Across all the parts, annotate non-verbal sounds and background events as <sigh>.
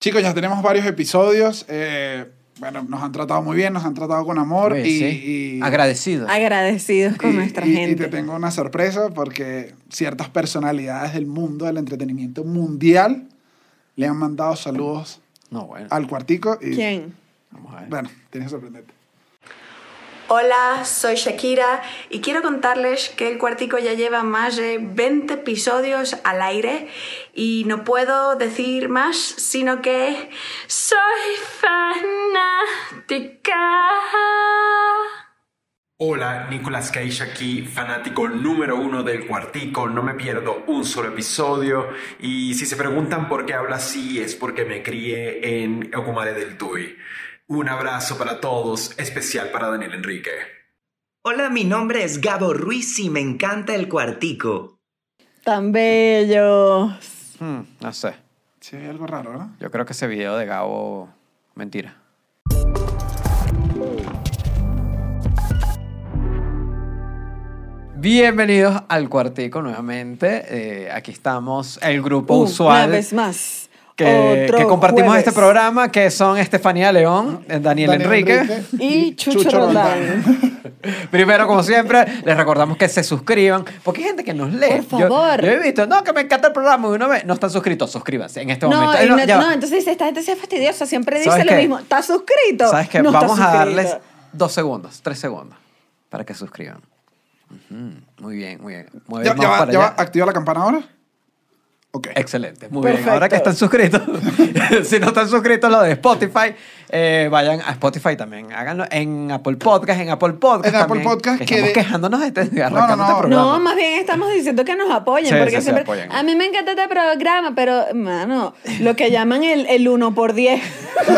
Chicos, ya tenemos varios episodios. eh, bueno, nos han tratado muy bien, nos han tratado con amor Oye, y, sí. y- Agradecido. Agradecidos con y- nuestra y- gente. Y te tengo una sorpresa porque ciertas personalidades del mundo del entretenimiento mundial le han mandado saludos No, bueno. al cuartico. Y, ¿Quién? Vamos a ver. Bueno, tienes que sorprenderte. Hola, soy Shakira y quiero contarles que el cuartico ya lleva más de 20 episodios al aire y no puedo decir más sino que soy fanática. Hola, Nicolas Cage aquí, fanático número uno del Cuartico, no me pierdo un solo episodio y si se preguntan por qué hablo así es porque me crié en Ocumare del Tuy. Un abrazo para todos, especial para Daniel Enrique. Hola, mi nombre es Gabo Ruiz y me encanta el cuartico. Tan bellos. Hmm, no sé. Sí, hay algo raro, ¿verdad? Yo creo que ese video de Gabo. Mentira. Bienvenidos al Cuartico nuevamente. Eh, aquí estamos, el grupo Uh, usual. Una vez más. Que, Otro que compartimos jueves. este programa, que son Estefanía León, eh, Daniel, Daniel Enrique. Y Chucho Roldán. <laughs> Primero, como siempre, les recordamos que se suscriban, porque hay gente que nos lee. Por Yo- favor. Yo, he visto, no, que me encanta el programa y uno ve, no están suscritos, suscríbanse en este No, momento. y Eh, no, va. no, entonces esta gente se es fastidiosa, siempre ¿Sabes dice lo qué? mismo. ¿Estás suscrito? ¿Sabes qué? No Vamos a darles dos segundos, tres segundos, para que suscriban. Ujú, Muy bien, muy bien. Muy ¿Ya, bien, ya va, para ya va, activa la campana ahora? Ok. Excelente, muy bien. Ahora que están suscritos, <laughs> si no están suscritos lo de Spotify, eh, vayan a Spotify también. Háganlo en Apple Podcast, en Apple Podcast. En Apple Podcast que estamos de- quejándonos de este, de no, arrancando no. este programa. No, más bien estamos diciendo que nos apoyen. Sí, porque sí, siempre, apoyen. A mí me encanta este programa, pero, mano, lo que llaman el, el 1 por 10. <laughs> <laughs>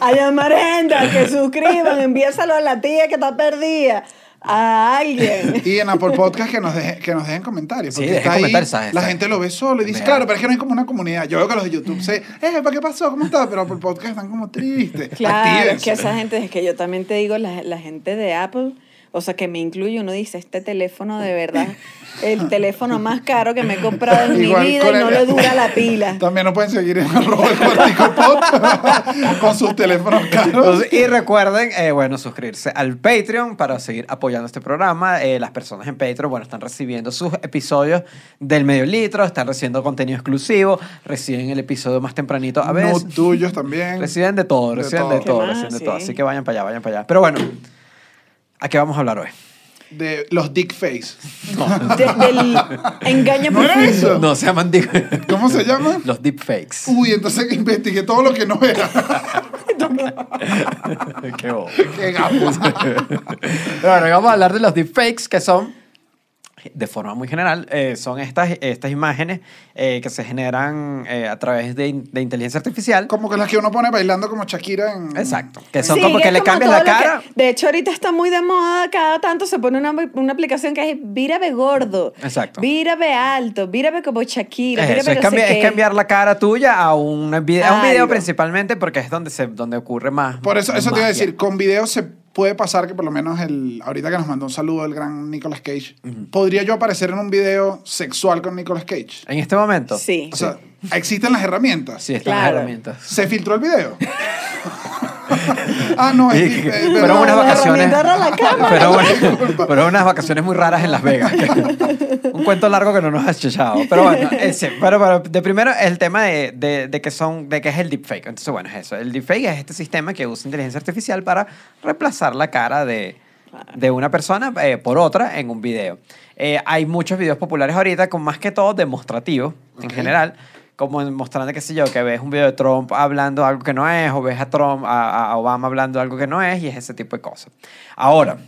a llamar gente a que suscriban, envíaselo a la tía que está perdida. A alguien. <laughs> Y en Apple Podcast que nos, deje- que nos dejen comentarios. Sí, Porque dejen está ahí. La gente lo ve solo y dice, claro, pero es que no hay como una comunidad. Yo veo que los de YouTube se, eh, ¿para qué pasó? ¿Cómo estás? Pero Apple Podcast están como tristes. Claro, es Actívense. que esa gente, es que yo también te digo, la, la gente de Apple, o sea, que me incluye, uno dice, este teléfono de verdad, <laughs> el teléfono más caro que me he comprado en Igual mi vida y no el- le dura la pila. <laughs> También nos pueden seguir en arroba el <laughs> con sus teléfonos caros. Y recuerden, eh, bueno, suscribirse al Patreon para seguir apoyando este programa. Eh, las personas en Patreon, bueno, están recibiendo sus episodios del medio litro, están recibiendo contenido exclusivo, reciben el episodio más tempranito a veces. No tuyos también. Reciben de todo, De reciben todo. de ¿Qué todo, más? reciben de todo. Sí. Así que vayan para allá, vayan para allá. Pero bueno, ¿a qué vamos a hablar hoy? De los dick face. <laughs> <laughs> De- del engaño ¿No era eso? No se llaman deep- ¿Cómo se llama? los deepfakes. Uy, entonces investigué todo lo que no era. <laughs> Qué bobo. Qué gapo. Bueno, hoy vamos a hablar de los deepfakes, que son, de forma muy general, eh, son estas, estas imágenes eh, que se generan eh, a través de, in- de inteligencia artificial. Como que las que uno pone bailando como Shakira en... Exacto. Que son Sí, como que le cambias la que- cara. de hecho, ahorita está muy de moda, cada tanto se pone una, una aplicación que es vírame gordo. Exacto. Vírame alto, vírame como Shakira. Es, sé cambiar, es qué. cambiar la cara tuya a un video, a un video Algo. principalmente porque es donde, se, donde ocurre más. Por eso, eso te iba a decir, con videos se puede pasar que por lo menos el, ahorita que nos mandó un saludo el gran Nicolas Cage, ¿podría yo aparecer en un video sexual con Nicolas Cage? En este momento. Sí. O sea, existen las herramientas. Sí, están las herramientas. ¿Se filtró el video? <laughs> <laughs> ah, no, es Y que- que- eh, perdón. unas vacaciones. la <laughs> cámara. Pero bueno, <laughs> fueron unas vacaciones muy raras en Las Vegas. Un cuento largo que no nos has echado. Pero bueno, ese, pero, pero de primero el tema de, de, de que son, de que es el deepfake. Entonces, bueno, es eso. El deepfake es este sistema que usa inteligencia artificial para reemplazar la cara de, de una persona eh, por otra en un video. Eh, hay muchos videos populares ahorita con más que todo demostrativos en Ok. general como mostrando, qué sé yo, que ves un video de Trump hablando algo que no es, o ves a Trump, a, a Obama hablando algo que no es, y es ese tipo de cosas. Ahora,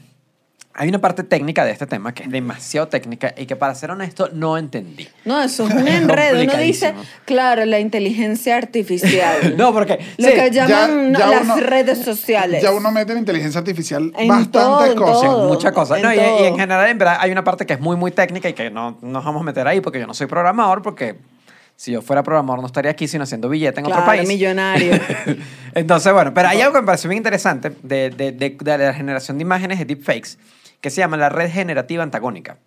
hay una parte técnica de este tema que es demasiado técnica y que para ser honesto no entendí. No, eso es <laughs> un enredo. Uno dice, claro, la inteligencia artificial. <laughs> No, porque Lo sí, que llaman ya las uno- redes sociales. Ya uno mete en inteligencia artificial En bastantes todo, en cosas. todo. muchas cosas. en No, y, y en general, en verdad, hay una parte que es muy, muy técnica y que no no nos vamos a meter ahí porque yo no soy programador, porque si yo fuera programador no estaría aquí, sino haciendo billete en claro, otro país. millonario. <laughs> Entonces, bueno, pero hay algo que me pareció bien interesante de, de, de- de la generación de imágenes de deepfakes que se llama la red generativa antagónica.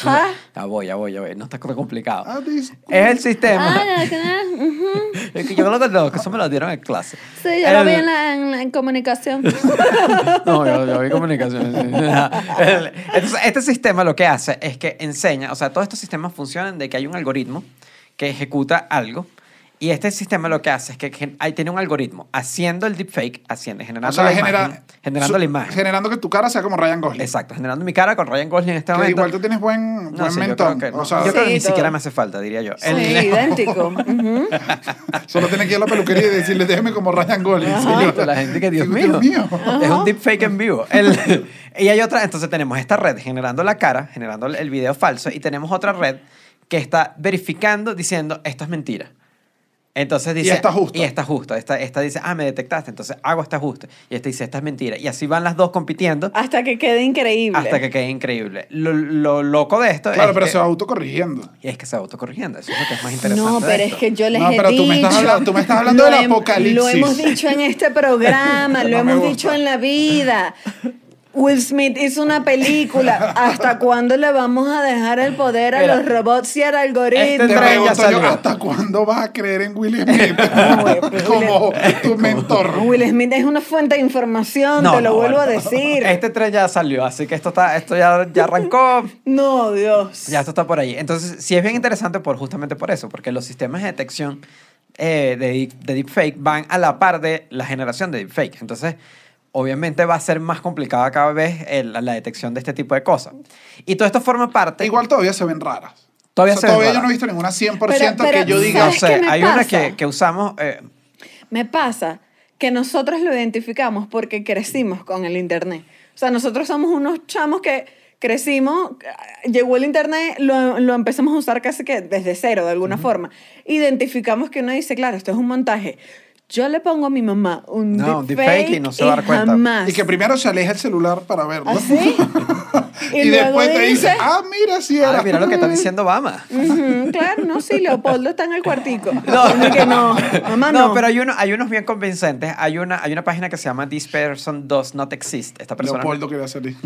Ja. Ya voy, ya voy, ya voy. No está complicado. Ah, Es el sistema. Ah, que nada, ujú. Es que yo lo que no, que eso me lo dieron en clase. Sí, yo lo El- vi en la, en en comunicación. <laughs> No, yo, yo vi comunicación. sí. <laughs> Entonces, este sistema lo que hace es que enseña, o sea, todos estos sistemas funcionan de que hay un algoritmo que ejecuta algo. Y este sistema lo que hace es que ahí tiene un algoritmo haciendo el deepfake, haciendo, generando, O sea, la, genera- imagen, generando su- la imagen. Generando que tu cara sea como Ryan Gosling. Exacto, generando mi cara con Ryan Gosling en este Que momento. igual tú tienes buen, No, buen sí, yo mentón. creo que, o sea, yo creo que Sí, ni todo. siquiera me hace falta, diría yo. Sí, El- <laughs> idéntico. <laughs> Solo tienes que ir a la peluquería y decirle, déjeme como Ryan Gosling. Exacto, la gente que, Dios mío, Dios mío. es un deepfake en vivo. El- <laughs> y hay otra, entonces tenemos esta red generando la cara, generando el video falso, y tenemos otra red que está verificando, diciendo, esto es mentira. Entonces dice... esta justo. Y esta justo. Esta, esta dice, ah, me detectaste, entonces hago esta justo. Y esta dice, esta es mentira. Y así van las dos compitiendo Hasta que quede increíble. hasta que quede increíble. Lo, lo loco de esto Claro, es pero que, se va autocorrigiendo. y es que se va autocorrigiendo. Eso es lo que es más interesante No, de pero es que yo les No, he pero tú me dicho. estás hablando- tú me estás hablando lo del apocalipsis. Lo hemos dicho en este programa, <laughs> lo No hemos gusta. dicho en la vida. <laughs> Will Smith hizo una película. ¿Hasta cuándo le vamos a dejar el poder a Mira, los robots y al algoritmo? tren ya yo, salió. ¿hasta cuándo vas a creer en Will Smith como tu mentor? Will Smith es una fuente de información, te lo vuelvo a decir. Este tren ya salió, así que esto, está, esto ya, ya arrancó. No, Dios. Ya esto está por ahí. Entonces, sí es bien interesante por, justamente por eso, porque los sistemas de detección eh, de, deep- de deepfake van a la par de la generación de deepfake. Entonces, obviamente va a ser más complicada cada vez el- la detección de este tipo de cosas. Y todo esto forma parte... Igual todavía se ven raras. Todavía O sea, se ven todavía yo raras. no he visto ninguna 100% Pero- pero, que yo diga... no ¿sabes sé, qué me hay una pasa? que, que usamos... eh, Me pasa que nosotros lo identificamos porque crecimos con el Internet. O sea, nosotros somos unos chamos que crecimos, llegó el Internet, lo, lo empezamos a usar casi que desde cero, de alguna forma. Identificamos que uno dice, claro, esto es un montaje. Yo le pongo a mi mamá un No, un deepfake deepfake y no se va a dar cuenta. jamás. Y que primero se aleja el celular para verlo. ¿Así? <laughs> <laughs> y luego después te dice, ah, mira, si era. ah, mira lo que está diciendo <laughs> Obama. Ujú, claro, no, sí, Leopoldo está en el cuartico. No. Y que no, mamá no. No, pero hay, uno, hay unos bien convincentes. Hay una, hay una página que se llama This Person Does Not Exist. Esta persona, Leopoldo quería salir.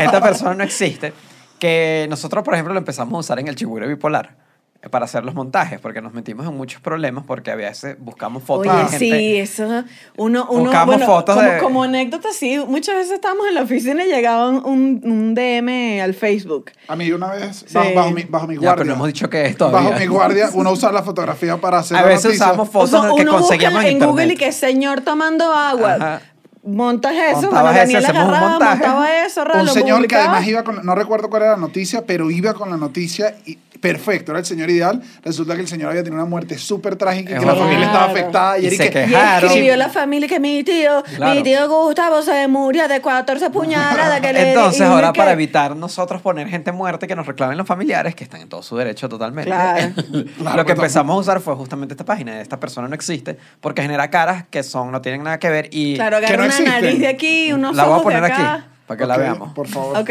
esta persona no existe. Que nosotros, por ejemplo, lo empezamos a usar en el Chigure Bipolar para hacer los montajes, porque nos metimos en muchos problemas porque a veces buscamos fotos Oye, de gente. sí, eso. Uno, uno Buscamos bueno, fotos como, de- como anécdota, sí. Muchas veces estábamos en la oficina y llegaba un, un DM al Facebook. A mí una vez, Sí. bajo, bajo mi, bajo mi Ya, guardia. pero no hemos dicho que es todavía. Bajo mi guardia, uno usa la fotografía para hacer A veces usamos O fotos sea, que uno conseguíamos busca en en internet. Google y que señor tomando agua. Ajá. Montas eso, Montabas bueno, eso, Daniel hacemos un agarraba, montaje. montaba eso, ra, un señor que además iba con, no recuerdo cuál era la noticia, pero iba con la noticia y perfecto, era el señor ideal. Resulta que el señor había tenido una muerte súper trágica y que la familia estaba afectada. Y, Y se que- quejó. Y escribió la familia que mi tío, Claro. mi tío Gustavo se murió de 14 puñaladas que le Entonces, y ahora sé para evitar nosotros poner gente muerta y que nos reclamen los familiares, que están en todo su derecho totalmente, Claro. Claro, <laughs> lo que pues, empezamos a usar fue justamente esta página. Esta persona no existe porque genera caras que son no tienen nada que ver y Claro, agarra no una existen. nariz de aquí, unos la voy a poner de aquí acá. para que la Ok, veamos. Por favor. Ok.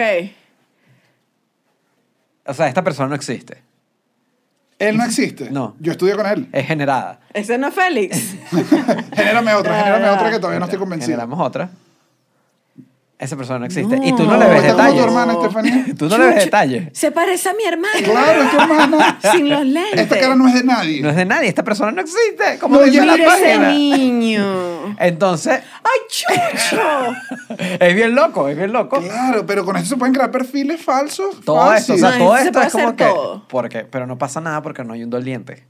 O sea, esta persona no existe. Él no existe. No. Yo estudié con él. Es generada. Ese no es Félix. <laughs> Genérame otra, <laughs> genérame otra que todavía no estoy convencido. Generamos otra. Esa persona no existe. No. Y tú no le ves Esta es como tu detalles. hermana, Estefanía. <laughs> Tú no le ves detalles. Se parece a mi hermana. Claro, es tu hermana. <laughs> Sin los lentes. Esta cara no es de nadie. No es de nadie. Esta persona no existe. Como No, dice la Mira ese página. niño. <laughs> Entonces, ¡Ay, chucho! es bien loco, es bien loco. Claro, pero con eso se pueden crear perfiles falsos. Todo Fácil. esto, o sea, No, todo se esto puede es como hacer que. todo. Porque, pero no pasa nada porque no hay un doliente.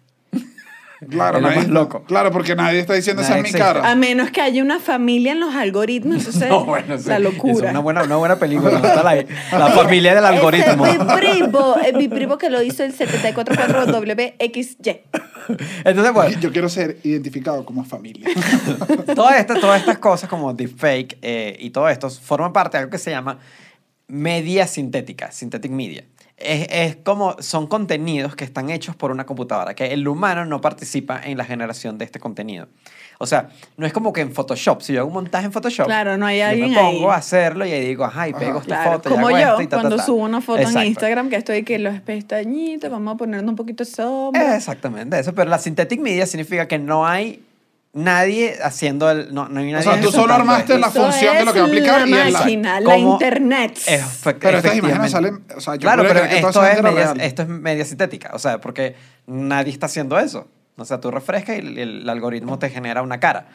Claro, es nadie- más loco. Claro, porque nadie está diciendo esa Nadie es mi cara. A menos que haya una familia en los algoritmos, eso <laughs> es No, bueno, sí. la Es locura. una buena, una buena película. ¿no? La, la familia del algoritmo. Es mi primo, es mi primo que lo hizo el 744WXY. Entonces, bueno, Yo quiero ser identificado como familia. <laughs> todas estas, todas estas cosas como deepfake eh, y todo esto forman parte de algo que se llama media sintética, synthetic media. Es, es como, son contenidos que están hechos por una computadora, que el humano no participa en la generación de este contenido. O sea, no es como que en Photoshop, si yo hago un montaje en Photoshop, Clay no hay yo alguien me pongo ahí. a hacerlo y ahí digo, ajá, y pego esta Claro, foto y como hago yo, esto y ta, ta, cuando ta. subo una foto Exacto. en Instagram que estoy que los pestañitos, vamos a ponerle un poquito de sombra. Exactamente eso, pero la synthetic media significa que no hay nadie haciendo el... No, no hay nadie sea, tú solo armaste la función de lo que va a aplicar la y máquina, la internet. Pero estas imágenes salen- o sea, yo claro, pero que esto es, media, esto es media sintética, o sea, porque nadie está haciendo eso. O sea, tú refrescas y el, el algoritmo te genera una cara.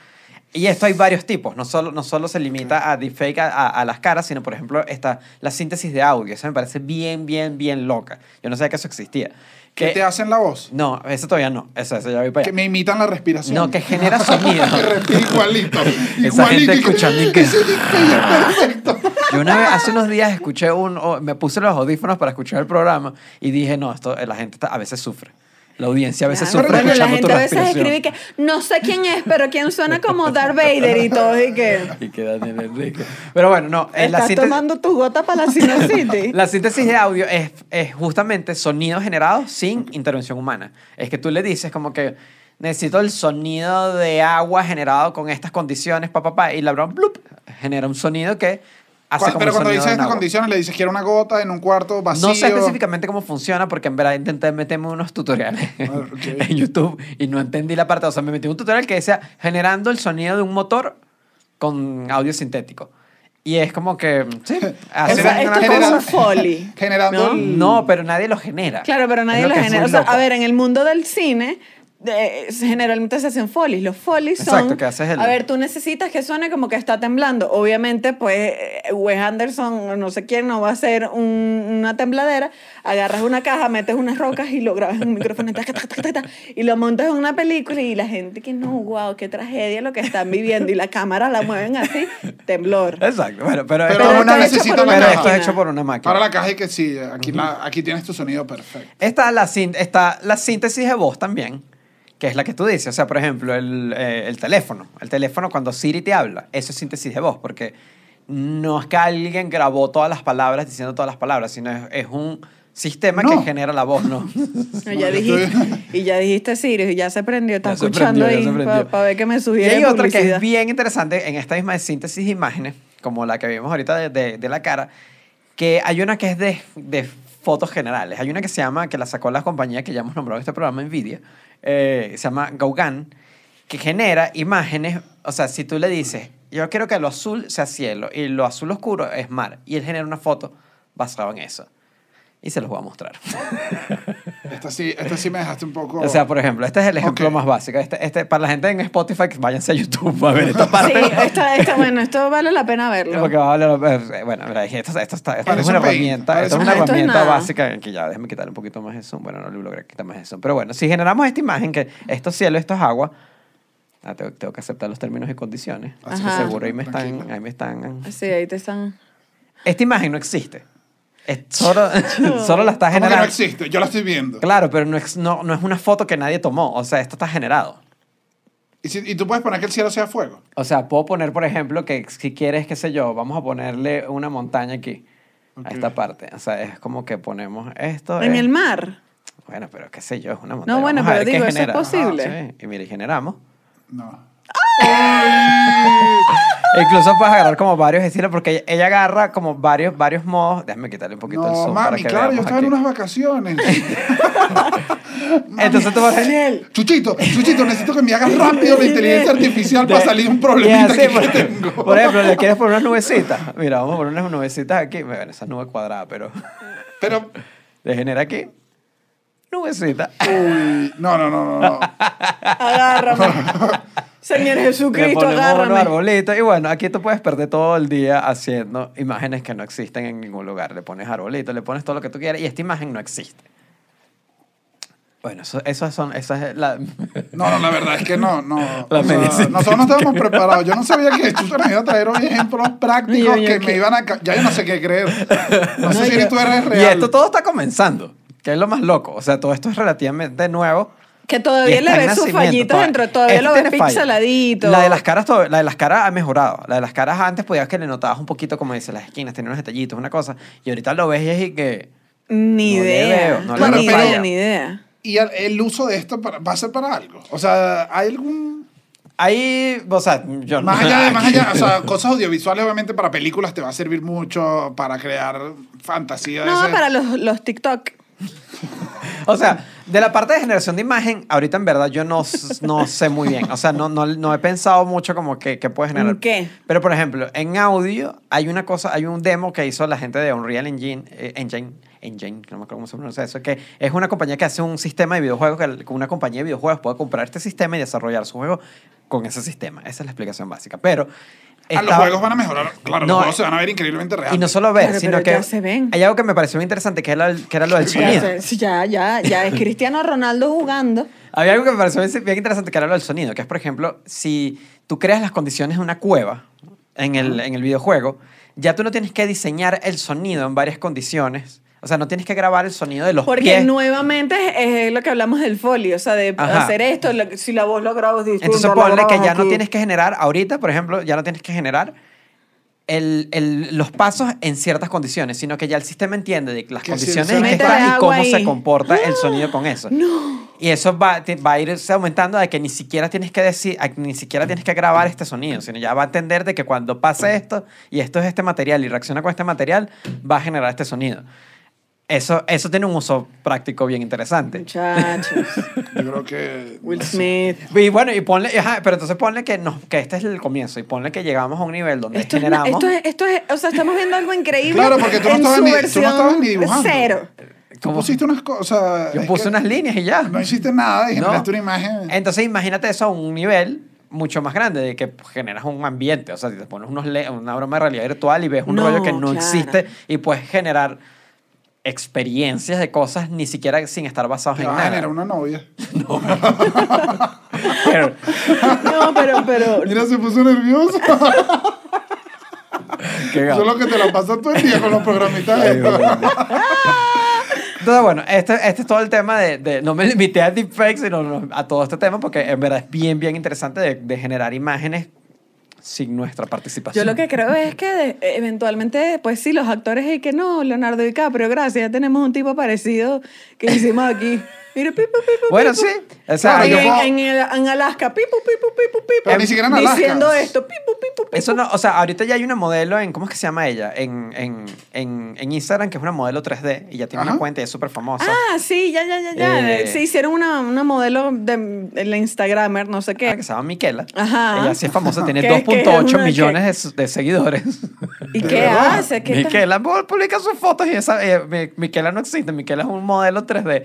Y esto hay varios tipos, no solo, no solo se limita a deepfake a, a, a las caras, sino, por ejemplo, está la síntesis de audio. Eso me parece bien, bien, bien loca. Yo no sabía que eso existía. ¿Qué Que- te hacen la voz? No, eso todavía no. Eso, eso ya voy para Que allá. me imitan la respiración. No, que genera <laughs> sonido. que respira igualito. Esa gente que- escuchando y que- perfecto. Yo una vez, hace unos días escuché un, o- me puse los audífonos para escuchar el programa y dije, no, esto, eh, la gente a veces sufre. La audiencia a veces Claro, sufre la gente a veces escribe que no sé quién es, pero quién suena como Darth Vader y todo, y que <laughs> Y que Daniel Enrique. Pero bueno, no. eh, la estás síntesis- tomando tu gota para la City. <laughs> La síntesis de audio es, es justamente sonido generado sin intervención humana. Es que tú le dices como que necesito el sonido de agua generado con estas condiciones, papá, pa, pa, y la broma blup, genera un sonido que hace pero cuando dices estas condiciones, le dices quiero una gota en un cuarto vacío. No sé específicamente cómo funciona porque en verdad intenté meterme unos tutoriales Ah, ok. <laughs> en YouTube y no entendí la parte. O sea, me metí un tutorial que decía generando el sonido de un motor con audio sintético. Y es como que, sí, <laughs> O hace- sea, esto es como Genera- un foley. <laughs> Generando ¿no? el- no, pero nadie lo genera. Claro, pero nadie lo es genera. O sea, a ver, en el mundo del cine, de- generalmente se hacen folies. Los folies son. Exacto, que haces el- A ver, tú necesitas que suene como que está temblando. Obviamente, pues, eh, Wes Anderson o no sé quién no va a hacer un- una tembladera. Agarras una caja, metes unas rocas y lo grabas en un micrófono taca, taca, taca, y lo montas en una película y la gente que no, wow, qué tragedia lo que están viviendo. Y la cámara la mueven así, temblor. Exacto, bueno, pero, Pero esto, aún esto es hecho necesito por la una pero caja. esto es máquina. hecho por una máquina. Ahora la caja y que sí, aquí, la- aquí tienes tu sonido perfecto. Está la, está la síntesis de voz también, que es la que tú dices. O sea, por ejemplo, el, eh, el teléfono. El teléfono cuando Siri te habla, eso es síntesis de voz, porque no es que alguien grabó todas las palabras diciendo todas las palabras, sino es, es un sistema No. que genera la voz, ¿no? <laughs> No, ya dijiste, y ya dijiste Sirius y ya se prendió, está se escuchando prendió, ahí para ver qué me Y sugiere hay otra que es bien interesante en esta misma de síntesis de imágenes, como la que vimos ahorita de, de- de la cara, que hay una que es de, de fotos generales. Hay una que se llama, que la sacó la compañía que ya hemos nombrado este programa, Nvidia, eh, se llama Gauguin, que genera imágenes, o sea, si tú le dices, yo quiero que lo azul sea cielo y lo azul oscuro es mar, y él genera una foto basada en eso. Y se los voy a mostrar. <laughs> Esta sí, esta sí me dejaste un poco... O sea, por ejemplo, este es el ejemplo más básico. Este, este, para la gente en Spotify, váyanse a YouTube a ver esta Sí, parte. esta, esta, bueno, esto vale la pena verlo. Porque eh, bueno, mira, esto, esto, esto es una herramienta, esto es un una paint. Esto es herramienta básica que ya déjeme quitarle un poquito más de zoom. Bueno, no le logré quitar más de zoom. Pero bueno, si generamos esta imagen que esto es cielo, esto es agua, ah, tengo, tengo que aceptar los términos y condiciones. Así que seguro ahí me están, ahí me están. Sí, ahí te están. Esta imagen no existe. Es solo, <laughs> <laughs> solo la está ¿Cómo que no generando. existe? Yo la estoy viendo. Claro, pero no es, no, no es una foto que nadie tomó. O sea, esto está generado. ¿Y, si- y tú puedes poner que el cielo sea fuego. O sea, puedo poner, por ejemplo, que si quieres, qué sé yo, vamos a ponerle una montaña aquí, a esta parte. O sea, es como que ponemos esto. En es- el mar. Bueno, pero qué sé yo, es una montaña. No, bueno, Vamos a pero ver qué digo, eso es genera. posible. Ajá, sí. Y mira, y generamos. No. <laughs> Incluso puedes agarrar como varios estilos, porque ella agarra como varios, varios modos. Déjame quitarle un poquito el No, zoom para mami, que claro, yo estaba en unas vacaciones. <laughs> Entonces tú vas a Chuchito, Chuchito, necesito que me hagas rápido la inteligencia artificial para salir un problemita por, que tengo. por ejemplo, le quieres poner unas nubecitas. Mira, vamos a poner unas nubecitas aquí. Bueno, esa nube cuadrada, pero Pero, <laughs> le genera aquí nubecita. uy, no, no, no, no, no. Agárrame. Señor Le Jesucristo, ponemos unos agárrame. arbolitos. Y bueno, aquí tú puedes perder todo el día haciendo imágenes que no existen en ningún lugar. Le pones arbolitos, le pones todo lo que tú quieras y esta imagen no existe. Bueno, eso, eso son, esa es la... <laughs> No, no, la verdad es que no, no. La O sea, nosotros no estábamos preparados. Yo no sabía que Chucho nos iba a traer hoy ejemplos prácticos Yo- yo que me iban a... Ya yo no sé qué creer. No, sé si tú eres Y real. esto todo está comenzando, que es lo más loco. O sea, todo esto es relativamente nuevo. Que todavía le ves sus fallitos dentro, todavía Esto lo ves pixeladito. La de las caras, la de las caras ha mejorado. La de las caras antes podías que le notabas un poquito, como dice, las esquinas, tenía unos detallitos, una cosa. Y ahorita lo ves y es y que... Ni No le idea. veo, no le ni veo idea, ni idea. Y el, uso de esto para- va a ser para algo. O sea, ¿hay algún... Ahí, o sea, yo Más allá de, más allá, o sea, <laughs> cosas audiovisuales obviamente para películas te va a servir mucho para crear fantasía. No, ese- para los, los TikTok. <laughs> O sea, de la parte de generación de imagen, ahorita en verdad yo no, no sé muy bien. O sea, no, no, no he pensado mucho como que, que puede generar. ¿En qué? Pero, por ejemplo, en audio hay una cosa, hay un demo que hizo la gente de Unreal Engine, eh, Engine, Engine, no me acuerdo cómo se pronuncia eso, que es una compañía que hace un sistema de videojuegos, que una compañía de videojuegos puede comprar este sistema y desarrollar su juego con ese sistema. Esa es la explicación básica. Pero... Ah, los estaba- juegos van a mejorar. Claro, No, los juegos se van a ver increíblemente reales. y no solo ver, Claro, sino pero que ya se ven. hay algo que me pareció muy interesante, que era, que era lo del sonido. Ya, ya, ya, ya es Cristiano Ronaldo jugando. Había algo que me pareció bien bien interesante, que era lo del sonido, que es, por ejemplo, si tú creas las condiciones de una cueva en el, en el videojuego, ya tú no tienes que diseñar el sonido en varias condiciones. O sea, no tienes que grabar el sonido de los Porque pies. nuevamente es, lo que hablamos del folio, o sea, de Ajá. hacer esto, lo- si la voz lo grabas distinta. Entonces ponle que ya no aquí. tienes que generar, ahorita, por ejemplo, ya no tienes que generar el- el- los pasos en ciertas condiciones, sino que ya el sistema entiende de las condiciones en que están y cómo agua se ahí. comporta el sonido con eso. Y eso va, va a irse aumentando de que ni siquiera tienes que decir, ni siquiera tienes que grabar este sonido, sino ya va a entender de que cuando pase esto y esto es este material y reacciona con este material, va a generar este sonido. Eso, eso tiene un uso práctico bien interesante. Muchachos. <laughs> Yo creo que. Will. Smith. Y bueno, y ponle, ajá, pero entonces ponle que, no, que este es el comienzo y ponle que llegamos a un nivel donde Esto es, generamos... esto, es, esto es, o sea, estamos viendo algo increíble. Claro, porque tú no en estabas ni- tú no estabas ni dibujando. Cero. Tú ¿Cómo? pusiste unas cosas. Yo puse unas líneas y ya. No hiciste nada y No. generaste una imagen. Entonces imagínate eso a un nivel mucho más grande, de que generas un ambiente, o sea, si te pones unos una broma de realidad virtual y ves un No, rollo que no claro. existe y puedes generar experiencias de cosas ni siquiera sin estar basados en vas a nada. generar una novia. <laughs> Pero- No, pero, pero. Mira, se puso nervioso. <laughs> Solo que te la pasas todo el día con los programitas. Entonces, bueno, este, este es todo el tema de, de- No me limité a deepfakes, sino no, a todo este tema, porque en verdad es bien, bien interesante de, de generar imágenes sin nuestra participación. Yo lo que creo es que de- eventualmente, pues sí, los actores y que no, Leonardo DiCaprio, gracias, ya tenemos un tipo parecido que hicimos aquí. <laughs> Mira, pipu, pipu, Bueno, pipu. sí. O sea, En, en, el- en Alaska, pipu, pipu, pipu, pipu. Pero ni siquiera en Alaska. Diciendo esto, pipu, pipu, pipu. Eso no, o sea, ahorita ya hay una modelo en, ¿cómo es que se llama ella? En, en, en, en Instagram, que es una modelo 3D, y ya tiene Ajá. una cuenta y es súper famosa. Ah, sí, ya, ya, ya, ya. Eh, sí, hicieron una, una modelo de, la Instagramer, no sé que qué. se llama Miquela. Ajá. Ella sí es famosa, tiene <laughs> ¿Qué- qué es 2.8 una millones de, su- de seguidores. <laughs> ¿Y ¿De qué verdad? hace? ¿Qué tal? Miquela pu- publica sus fotos y esa, eh, Mi- Miquela no existe, Miquela es un modelo 3D.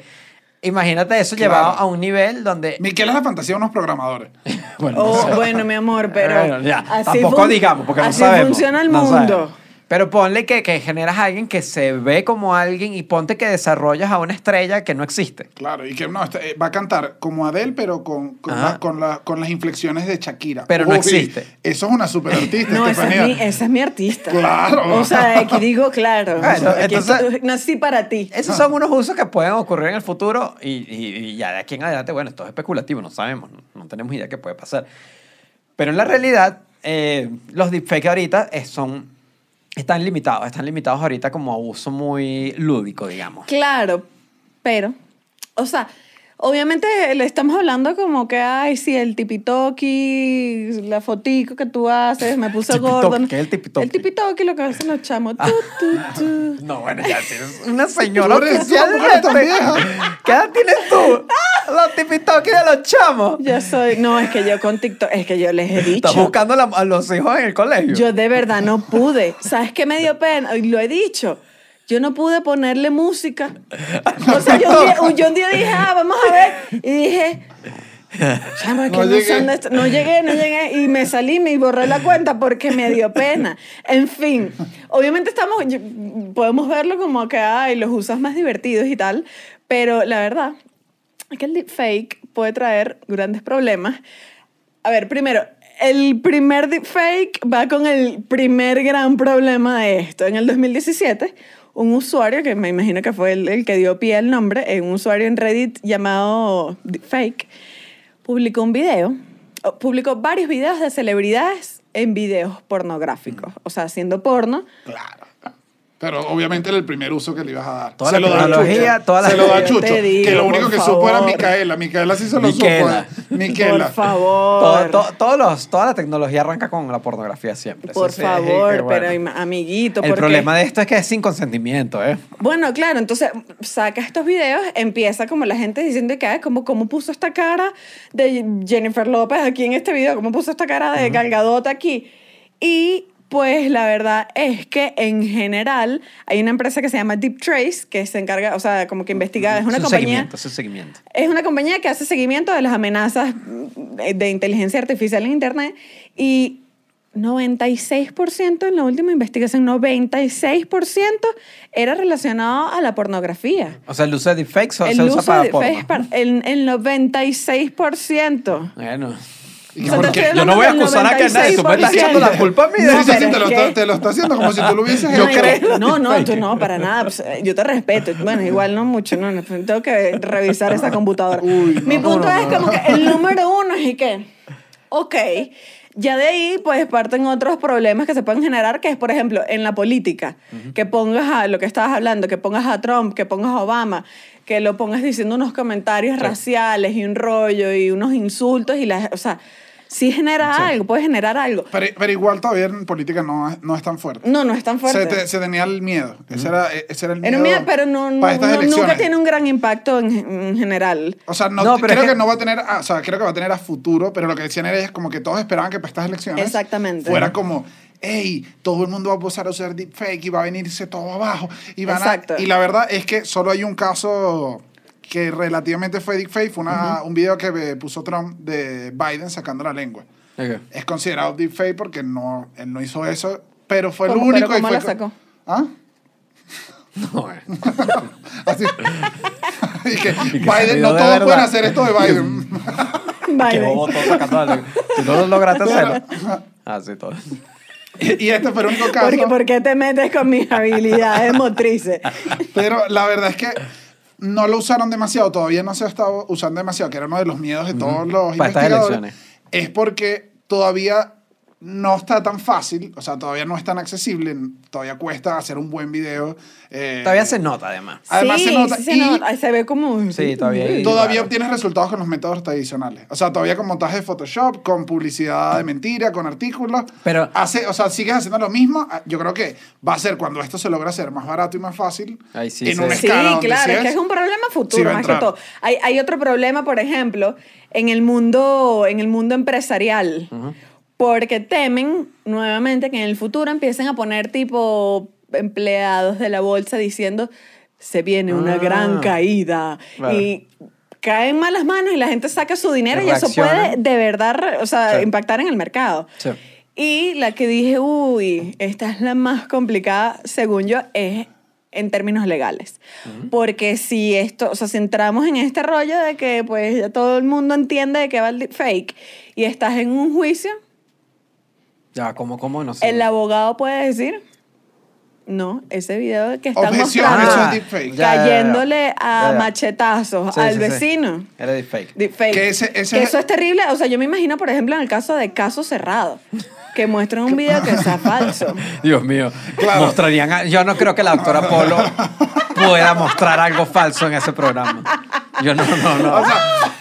Imagínate eso Claro. llevado a un nivel donde... Miquel es la fantasía de unos programadores. <laughs> Bueno, no Oh, sé. bueno, mi amor, pero. Bueno, ya, así tampoco digamos, porque no así sabemos. funciona el no mundo. sabemos. Pero ponle que, que generas a alguien que se ve como alguien y ponte que desarrollas a una estrella que no existe. Claro, y que no, este, eh, va a cantar como Adele, pero con, con, la- con, la- con las inflexiones de Shakira. Pero no existe. Eso es una super artista, <laughs> No, esa es, mi, esa es mi artista. Claro. O sea, aquí digo claro. Bueno, Aquí entonces- estoy- nací para ti. Esos son unos usos que pueden ocurrir en el futuro y, y- y ya de aquí en adelante, bueno, esto es especulativo, no sabemos, no, no tenemos idea qué puede pasar. Pero en la realidad, eh, los deepfakes ahorita eh, son, están limitados, están limitados ahorita como a uso muy lúdico, digamos. Claro, pero, o sea, obviamente le estamos hablando como que, ay, sí, el tipitoki, la fotico que tú haces, me puse Tipitoki, gordo. ¿qué es el tipitoki? El tipitoki lo que hacen los chamos. <laughs> No, bueno, ya tienes una señora eres- oficial. eres. ¿Qué edad tienes tú? Los tipitoki de los chamos. Yo soy, no, es que yo con TikTok, es que yo les he dicho. Estás buscando la- a los hijos en el colegio. Yo de verdad no pude. ¿Sabes qué me dio pena? Lo he dicho. Yo no pude ponerle música. <laughs> O sea, yo un, día, yo un día dije, ah, vamos a ver. Y dije, que No no, llegué. son. No llegué, no llegué. Y me salí, me borré la cuenta porque me dio pena. En fin, obviamente estamos, podemos verlo como que, ay, los usas más divertidos y tal. Pero la verdad es que el deepfake puede traer grandes problemas. A ver, primero, el primer deepfake va con el primer gran problema de esto. En el 2017, un usuario, que me imagino que fue el, el que dio pie al nombre, eh, un usuario en Reddit llamado Deepfake, publicó un video, publicó varios videos de celebridades en videos pornográficos, o sea, haciendo porno. Claro. Pero obviamente era el primer uso que le ibas a dar. Toda se la lo da tecnología, Chucho. toda la- Se lo da Chucho. digo, que lo único que supo era favor. Micaela. Micaela sí se lo Miquela. supo. ¿eh? Miquela. Por favor. Todo, todo- todos los, toda la tecnología arranca con la pornografía siempre. Eso Por sí, favor, bueno. pero amiguito. El porque- problema de esto es que es sin consentimiento, ¿eh? Bueno, claro, entonces saca estos videos, empieza como la gente diciendo que, "Ay, ¿cómo, ¿cómo puso esta cara de Jennifer López aquí en este video? ¿Cómo puso esta cara de Gal Gadot aquí? Y pues la verdad es que en general hay una empresa que se llama Deep Trace que se encarga, o sea, como que investiga, es una compañía... seguimiento, su seguimiento. Es una compañía que hace seguimiento de las amenazas de, inteligencia artificial en Internet y 96% en la última investigación, 96% era relacionado a la pornografía. O sea, el uso de deepfakes se El usa uso para porno. deepfakes para- el, el 96%. Bueno. ¿Y O sea, por te qué? estoy Yo no voy a acusar a que nadie, tú me estás 96%. echando la culpa a mí Sí, No, sí, sí, te, lo es está, te lo está haciendo como si tú lo hubieses No, hecho. igual- <laughs> No, no, tú no, para nada. Pues, eh, yo te respeto. Bueno, igual no mucho, no, no, tengo que revisar esa computadora. <laughs> Uy, Mi punto es como que el número uno es y que, ok, ya de ahí pues parten otros problemas que se pueden generar, que es, por ejemplo, en la política, que pongas a lo que estabas hablando, que pongas a Trump, que pongas a Obama, que lo pongas diciendo unos comentarios raciales y un rollo y unos insultos y la, o sea, sí genera algo, puede generar algo. Pero, pero igual todavía en política no, es- no es tan fuerte. No, no es tan fuerte. Se, te- se tenía el miedo. Ese, era, ese era el miedo. Era un miedo, pero no, no- nunca tiene un gran impacto en, en general. O sea, no, No, pero creo es que... que- no va a tener, ah, o sea, creo que va a tener a futuro, pero lo que decían era es como que todos esperaban que para estas elecciones Exactamente. fuera como, hey, todo el mundo va a empezar a usar deepfake y va a venirse todo abajo. Y, van a- Exacto. y la verdad es que solo hay un caso que relativamente fue deepfake, fue una, un video que eh, puso Trump de Biden sacando la lengua. Es considerado deepfake porque no, él no hizo eso, pero fue lo único. ¿Pero y cómo fue la sacó? ¿Ah? No, eh. <laughs> Así. <laughs> y que Biden, no todos pueden hacer esto de <laughs> Biden. Biden. bobo todo sacando la lengua. Tú no lo lograste hacer. Ah, sí, todo. y, y este fue el único caso. Porque, ¿Por qué te metes con mis habilidades motrices? Pero la verdad es que no lo usaron demasiado, todavía no se ha estado usando demasiado, que era uno de los miedos de todos los Para estas investigadores. elecciones. Es porque todavía no está tan fácil, o sea, todavía no es tan accesible, todavía cuesta hacer un buen video. eh, Todavía se nota, además. Además sí, se nota. sí se y nota. Ay, Se ve como... Sí, todavía hay- Todavía claro. obtienes resultados con los métodos tradicionales. O sea, todavía con montaje de Photoshop, con publicidad de mentira, con artículos. Pero- Hace, o sea, sigues haciendo lo mismo. Ah, Yo creo que va a ser cuando esto se logra hacer más barato y más fácil. Ahí sí en una Sí, escala donde claro, es que es un problema sí futuro va a más que entrar. todo. Hay, hay otro problema, por ejemplo, en el mundo, en el mundo empresarial, porque temen nuevamente que en el futuro empiecen a poner tipo empleados de la bolsa diciendo se viene una Ah, gran caída claro. y caen malas manos y la gente saca su dinero y eso puede de verdad, o sea, Sí. impactar en el mercado. Sí. Y la que dije, uy, esta es la más complicada, según yo, es en términos legales. Porque si esto, o sea, si entramos en este rollo de que pues ya todo el mundo entiende de que va el fake y estás en un juicio, Ya, ¿cómo, cómo? No sé. el abogado puede decir, no, ese video que están Objeción, mostrando, es Ah, cayéndole a machetazos Sí, al sí, sí. vecino. Era deepfake. Deepfake. Que ese- ese Que es- eso es terrible. O sea, yo me imagino, por ejemplo, en el caso de Caso Cerrado, que muestran un video que sea falso. <laughs> Dios mío. Claro. Mostrarían a- yo no creo que la doctora Polo pueda mostrar algo falso en ese programa. Yo no, no, no. O sea,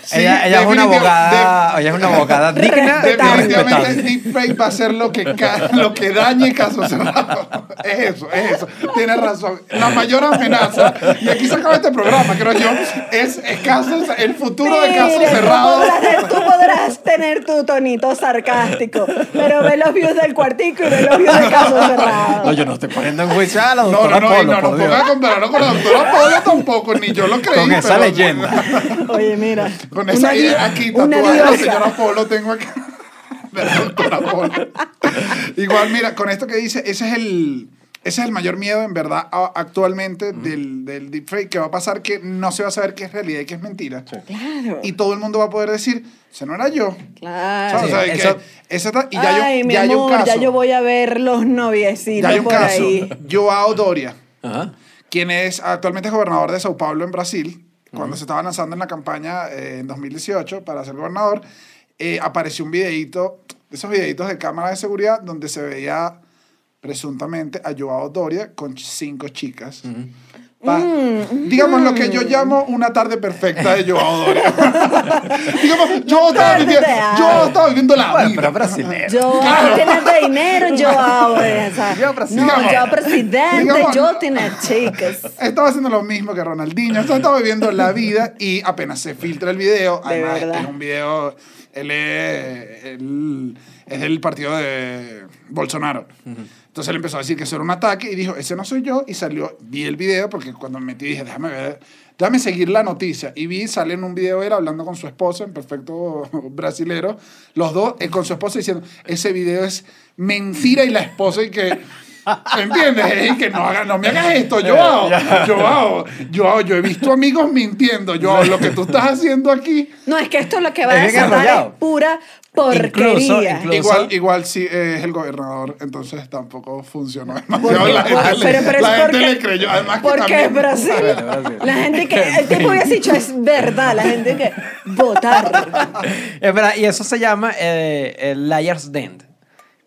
sí, ella, ella es una abogada, ella es una abogada digna Definitivamente deepfake va a ser lo que, lo que dañe caso cerrado. Es eso, es eso. Tienes razón. La mayor amenaza, y aquí se acaba este programa, creo yo, es, es casos, el futuro de caso tú cerrado. podrás, tú podrás tener tu tonito sarcástico, pero ve los views del cuartico y ve los views de Caso Cerrado. No, yo no estoy poniendo en juicio a la No, doctora no, no, y Polo, no Dios. pongan a comparar con la doctora Polo tampoco, ni yo lo creí. Con esa pero- leyenda. <laughs> Oye, mira. Con esa una idea aquí de la diosa. señora Polo tengo aquí. <laughs> De la doctora Polo. Igual, mira, con esto que dice, ese es el, ese es el mayor miedo, en verdad, a- actualmente del, del deepfake, que va a pasar que no se va a saber qué es realidad y qué es mentira. Claro. Y todo el mundo va a poder decir, ese no era yo. Claro. O sea, Sí, que eso- ese está- y ya, Ay, mi ya hay un amor, caso. ya yo voy a ver los ya noviecitos hay un por caso. ahí. Joao Doria. Ajá. quien es actualmente gobernador de Sao Paulo en Brasil, cuando se estaba lanzando en la campaña eh, en 2018 para ser gobernador, eh, apareció un videíto, de esos videitos de cámara de seguridad, donde se veía presuntamente a Joao Doria con cinco chicas. Pa- digamos lo que yo llamo una tarde perfecta de Joao Doria. <laughs> digamos, yo estaba viviendo, yo estaba viviendo la Bueno, vida. pero brasileño. Yo Claro. tiene dinero, yo <laughs> ahora. o sea, Yo presidente. no, yo presidente, Digamos, yo tiene chicas. Estaba haciendo lo mismo que Ronaldinho. Entonces estaba viviendo la vida y apenas se filtra el video. De Además, verdad. es un video. Él es, él es del partido de Bolsonaro. Entonces él empezó a decir que eso era un ataque y dijo, ese no soy yo. Y salió, vi el video porque cuando me metí dije, déjame ver, déjame seguir la noticia. Y vi, sale en un video él hablando con su esposa, en perfecto <laughs> brasilero, los dos eh, con su esposa diciendo, ese video es mentira y la esposa y que... ¿Entiendes? Y que no, haga- no me hagas esto, yo hago, yo hago, yo hago, yo he visto amigos mintiendo, yo hago, lo que tú estás haciendo aquí, No, es que esto lo que va a Es desatar es pura porquería. incluso- igual, igual sí es el gobernador, entonces tampoco funcionó <laughs> demasiado. Porque- La gente, porque- pero, pero la es gente porque, le creyó, además que porque es también- Brasil. Brasil. La gente que el tipo había dicho es verdad, la gente que votar. Es verdad, y eso se llama eh, el liar's den.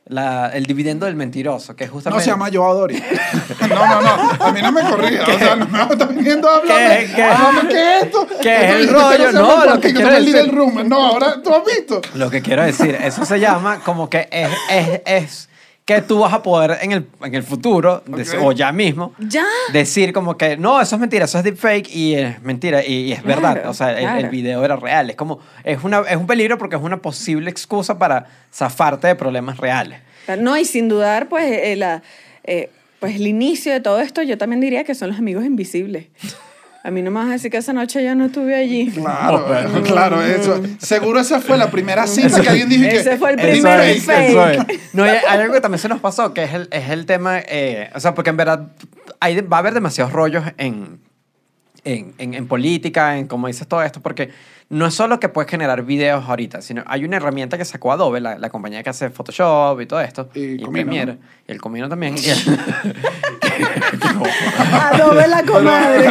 La- el dividendo del mentiroso, que es No justamente... se llama Joao Doria. <laughs> No, no, no. A mí no me corría. O sea, no me estás viniendo a hablar. ¿Qué- qué? Háblame, ¿qué es esto? ¿Qué es el rollo? No, lo que quiero el decir- Little Room. No, ahora tú has visto. Lo que quiero decir, eso se llama como que es, es, es que tú vas a poder en el, en el futuro, dec- Ok. o ya mismo, Ya. decir como que no, eso es mentira, eso es deepfake y es mentira y, y es Claro, verdad. O sea, el, el claro. video era real. Es como, es, una, es un peligro porque es una posible excusa para zafarte de problemas reales. No, y sin dudar, pues, eh, la, eh, pues el inicio de todo esto, yo también diría que son los amigos invisibles. <laughs> A mí no me vas a decir que esa noche yo no estuve allí. Claro, bueno, claro, eso. Seguro esa fue la primera cita que alguien dijo que. Ese fue el primer es, fake. eso es. No, y hay algo que también se nos pasó, que es el, es el tema, eh, o sea, porque en verdad hay, va a haber demasiados rollos en, en, en, en política, en cómo dices todo esto, porque no es solo que puedes generar videos ahorita, sino hay una herramienta que sacó Adobe, la, la compañía que hace Photoshop y todo esto, Y y, Comino, Premiere, ¿no? y el Comino también. <laughs> y el- Adobe la <laughs> comadre.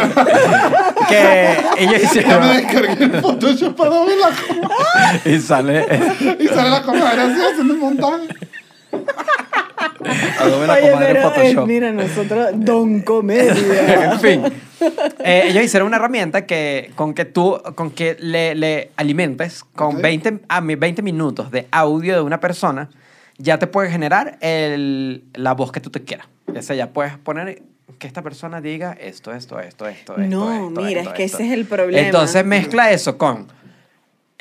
que ellos Ya me hicieron descargué el Photoshop para ver la comadre. y sale <laughs> Y sale la comadre así haciendo el montaje. Adobe la Oye, comadre pero eh, Photoshop. mira, nosotros, Don Comedia. <laughs> en fin. Eh, ellos hicieron una herramienta que, con que tú con que le, le alimentes con Ok. 20, a mi- 20 minutos de audio de una persona, ya te puede generar el, la voz que tú te quieras. O sea, ya puedes poner que esta persona diga esto, esto, esto, esto. No, esto, mira, esto, es que ese es el problema. Entonces mezcla eso con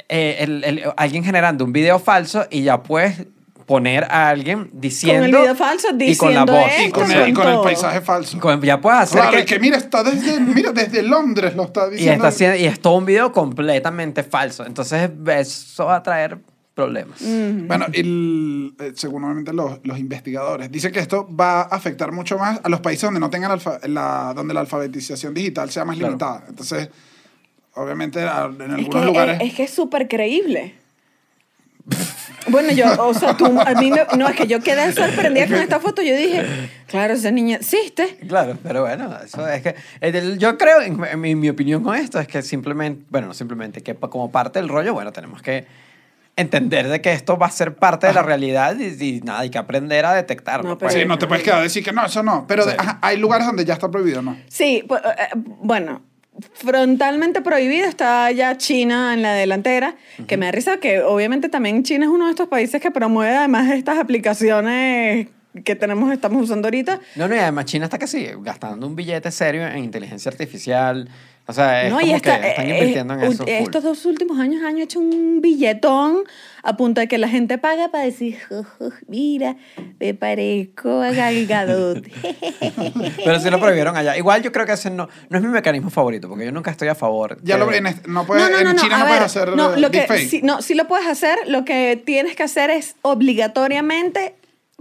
eh, el- el- alguien generando un video falso y ya puedes poner a alguien diciendo video falso y con la diciendo voz esto, Y con, Con el, y con el paisaje falso. Con- ya puedes hacer Claro, que, y que mira, está desde, mira, desde Londres lo está y, diciendo. está haciendo- y es todo un video completamente falso. Entonces, eso va a traer problemas. Bueno, el, eh, según obviamente los, los investigadores, dice que esto va a afectar mucho más a los países donde no tengan alfa- la, donde la alfabetización digital sea más Claro. limitada. Entonces, obviamente en Es algunos que, lugares... es, es que es súper creíble. Bueno, yo, o sea, tú, a mí me- no, es que yo quedé sorprendida con esta foto. Yo dije, claro, esa niña existe. Claro, pero bueno, eso es que yo creo, en, en mi, mi opinión con esto es que simplemente, bueno, no simplemente que como parte del rollo, bueno, tenemos que entender de que esto va a ser parte de la realidad y, y nada, hay que aprender a detectarlo. No, pues. Sí, no te puedes quedar a decir que no, eso no. Pero de- Sí. ajá, hay lugares donde ya está prohibido, ¿no? Sí, pu- eh, eh, bueno, frontalmente prohibido está ya China en la delantera, que me da risa que obviamente también China es uno de estos países que promueve además estas aplicaciones que tenemos, estamos usando ahorita. No, no, y además China está casi gastando un billete serio en inteligencia artificial. O sea, es No, como y esta- que están eh, invirtiendo en eh, eso. full. Estos dos últimos años han hecho un billetón a punto de que la gente paga para decir, "Jo, jo, mira, me parezco a Gal Gadot". <laughs> Pero sí lo prohibieron allá. Igual yo creo que ese no, no es mi mecanismo favorito, porque yo nunca estoy a favor. Ya de- lo en, no puedes, en China no puedes ver, hacer no, lo que, sí, no, sí lo puedes hacer. Lo que tienes que hacer es obligatoriamente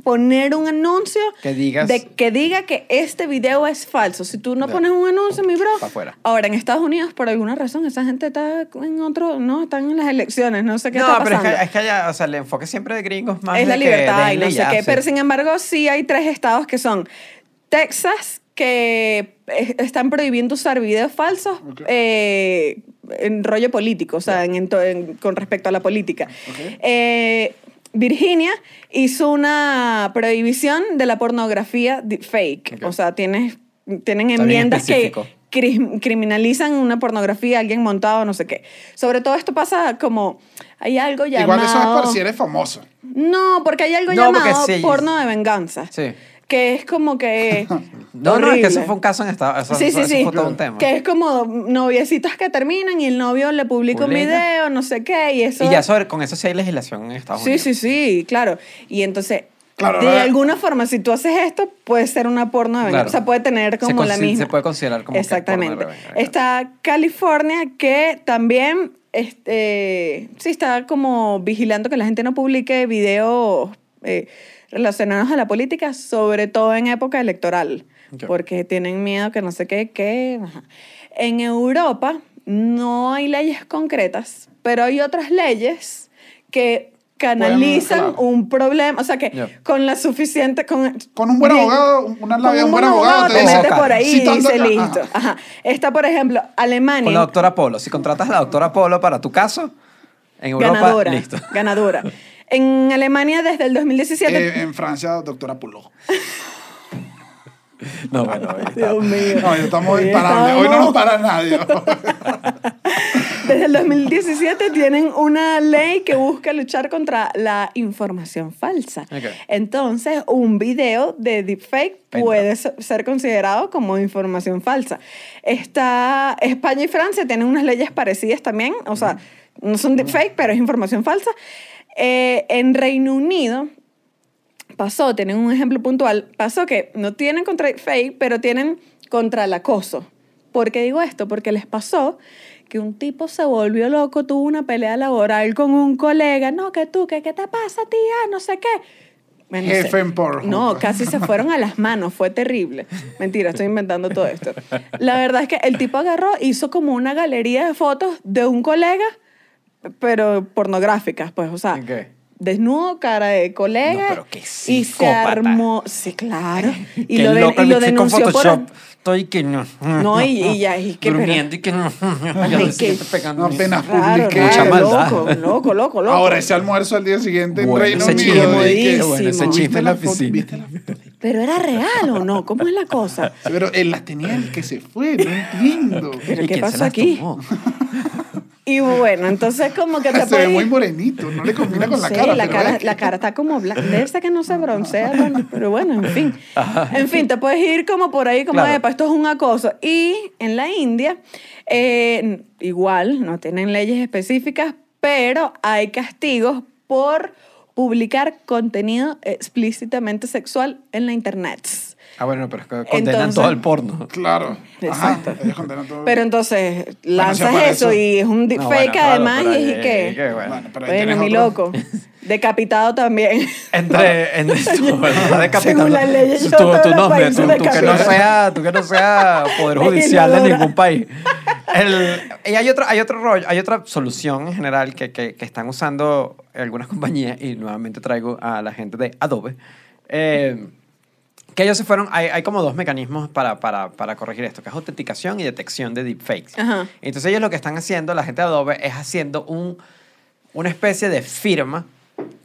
poner un anuncio Que digas- de que diga que este video es falso. Si tú no pones un anuncio, mi bro. Afuera. Ahora en Estados Unidos por alguna razón esa gente está en otro, no, están en las elecciones, no sé qué no, está pero es pasando. que, es que allá, o sea, el enfoque siempre de gringos más es la que libertad y no sé qué. sí. Pero sin embargo, sí hay tres estados que son Texas, que están prohibiendo usar videos falsos eh, en rollo político, o sea, en- en con respecto a la política. Eh, Virginia hizo una prohibición de la pornografía fake. O sea, tienes, tienen bien enmiendas que cri- criminalizan una pornografía, alguien montado, no sé qué. Sobre todo esto pasa como, hay algo llamado... Igual eso es para si eres famoso. No, porque hay algo No, llamado sí. porno de venganza. Sí. Que es como que... <laughs> No, no, es que eso fue un caso en Estados Unidos. Sí, sí, eso sí. fue todo un tema. Que es como noviecitos que terminan y el novio le publica un video, no sé qué, y eso... Y ya sobre, con eso sí hay legislación en Estados Sí, Unidos. sí, sí, claro. Y entonces, Claro, de alguna forma, si tú haces esto, puede ser una porno de venganza. Claro. O sea, puede tener Se como la misma. se puede considerar como que es porno de Exactamente. Está California, que también este, sí está como vigilando que la gente no publique videos eh, relacionados a la política, sobre todo en época electoral. Ok. Porque tienen miedo que no sé qué, qué. ajá. En Europa no hay leyes concretas, pero hay otras leyes que canalizan claro. un problema, o sea que Ya. con la suficiente con, Con un buen bien- abogado, una labia, un un buen abogado, te te dice, metes por ahí y dice listo. ajá. Ajá. Está por ejemplo Alemania Con la doctora Polo. Si contratas a la doctora Polo para tu caso, en Europa, ganadora, listo. ganadora. <laughs> En Alemania desde el 2017 Eh, en Francia, doctora Puló. <laughs> No, bueno, está. Dios mío. No, hoy estamos Hoy imparables. Hoy no nos para nadie. Desde el 2017 tienen una ley que busca luchar contra la información falsa. Ok. Entonces, un video de deepfake puede se- ser considerado como información falsa. Está, España y Francia tienen unas leyes parecidas también, o sea, no son deepfake, pero es información falsa. Eh, en Reino Unido pasó, tienen un ejemplo puntual, pasó que no tienen contra fake, pero tienen contra el acoso. ¿Por qué digo esto? Porque les pasó que un tipo se volvió loco, tuvo una pelea laboral con un colega, no, que tú, que qué te pasa, tía, no sé qué. Bueno, Jefe en. No, casi se fueron a las manos, fue terrible. Mentira, estoy inventando todo esto. La verdad es que el tipo agarró, hizo como una galería de fotos de un colega, pero pornográficas, pues, o sea, Ok. Desnudo, cara de colega. No, pero qué y se armó, sí, claro. <laughs> Y lo, de- y lo denunció por... Photoshop. Estoy que no. No, y- y ya, y que- Durmiendo y que no. <laughs> Ya lo que- pegando. No, apenas Raro, publiqué. Mucha maldad. loco, loco, loco, loco. Ahora ese almuerzo al día siguiente en Bueno, Reino ese Unido. que- bueno, ese Buenísimo. chisme ¿Viste en la oficina. Pero era real o no, ¿cómo es la cosa? Pero él las tenía el que se fue, no entiendo. Pero ¿Y ¿qué pasó aquí? Y bueno, entonces como que te <laughs> Se ve puedes- muy morenito, no le combina con la Sí, cara. la cara, es- la cara está como blanca. Debe ser que no se broncea, bueno, pero bueno, en fin. <laughs> En fin, te puedes ir como por ahí, como, Claro. "Epa, esto es un acoso. Y en la India, eh, igual, no tienen leyes específicas, pero hay castigos por publicar contenido explícitamente sexual en la internet. Ah, bueno, pero es que condenan Entonces- todo el porno. Claro. Exacto. Ajá, ellos condenan todo. Pero entonces lanzas eso eso. y es un No, deepfake bueno, claro, además y es ahí- que... que bueno. Bueno, pero ahí Bueno, tienes mi otro. loco. Decapitado también. Entre, entre tú, que no sea, tú que no sea poder judicial de ningún país. El- y hay otro, hay otro rollo, hay otra solución en general que, que, que están usando algunas compañías y nuevamente traigo a la gente de Adobe. eh, que ellos se fueron, hay, hay como dos mecanismos para, para, para corregir esto, que es autenticación y detección de deepfakes. Ajá. Entonces ellos lo que están haciendo, la gente de Adobe, es haciendo un, una especie de firma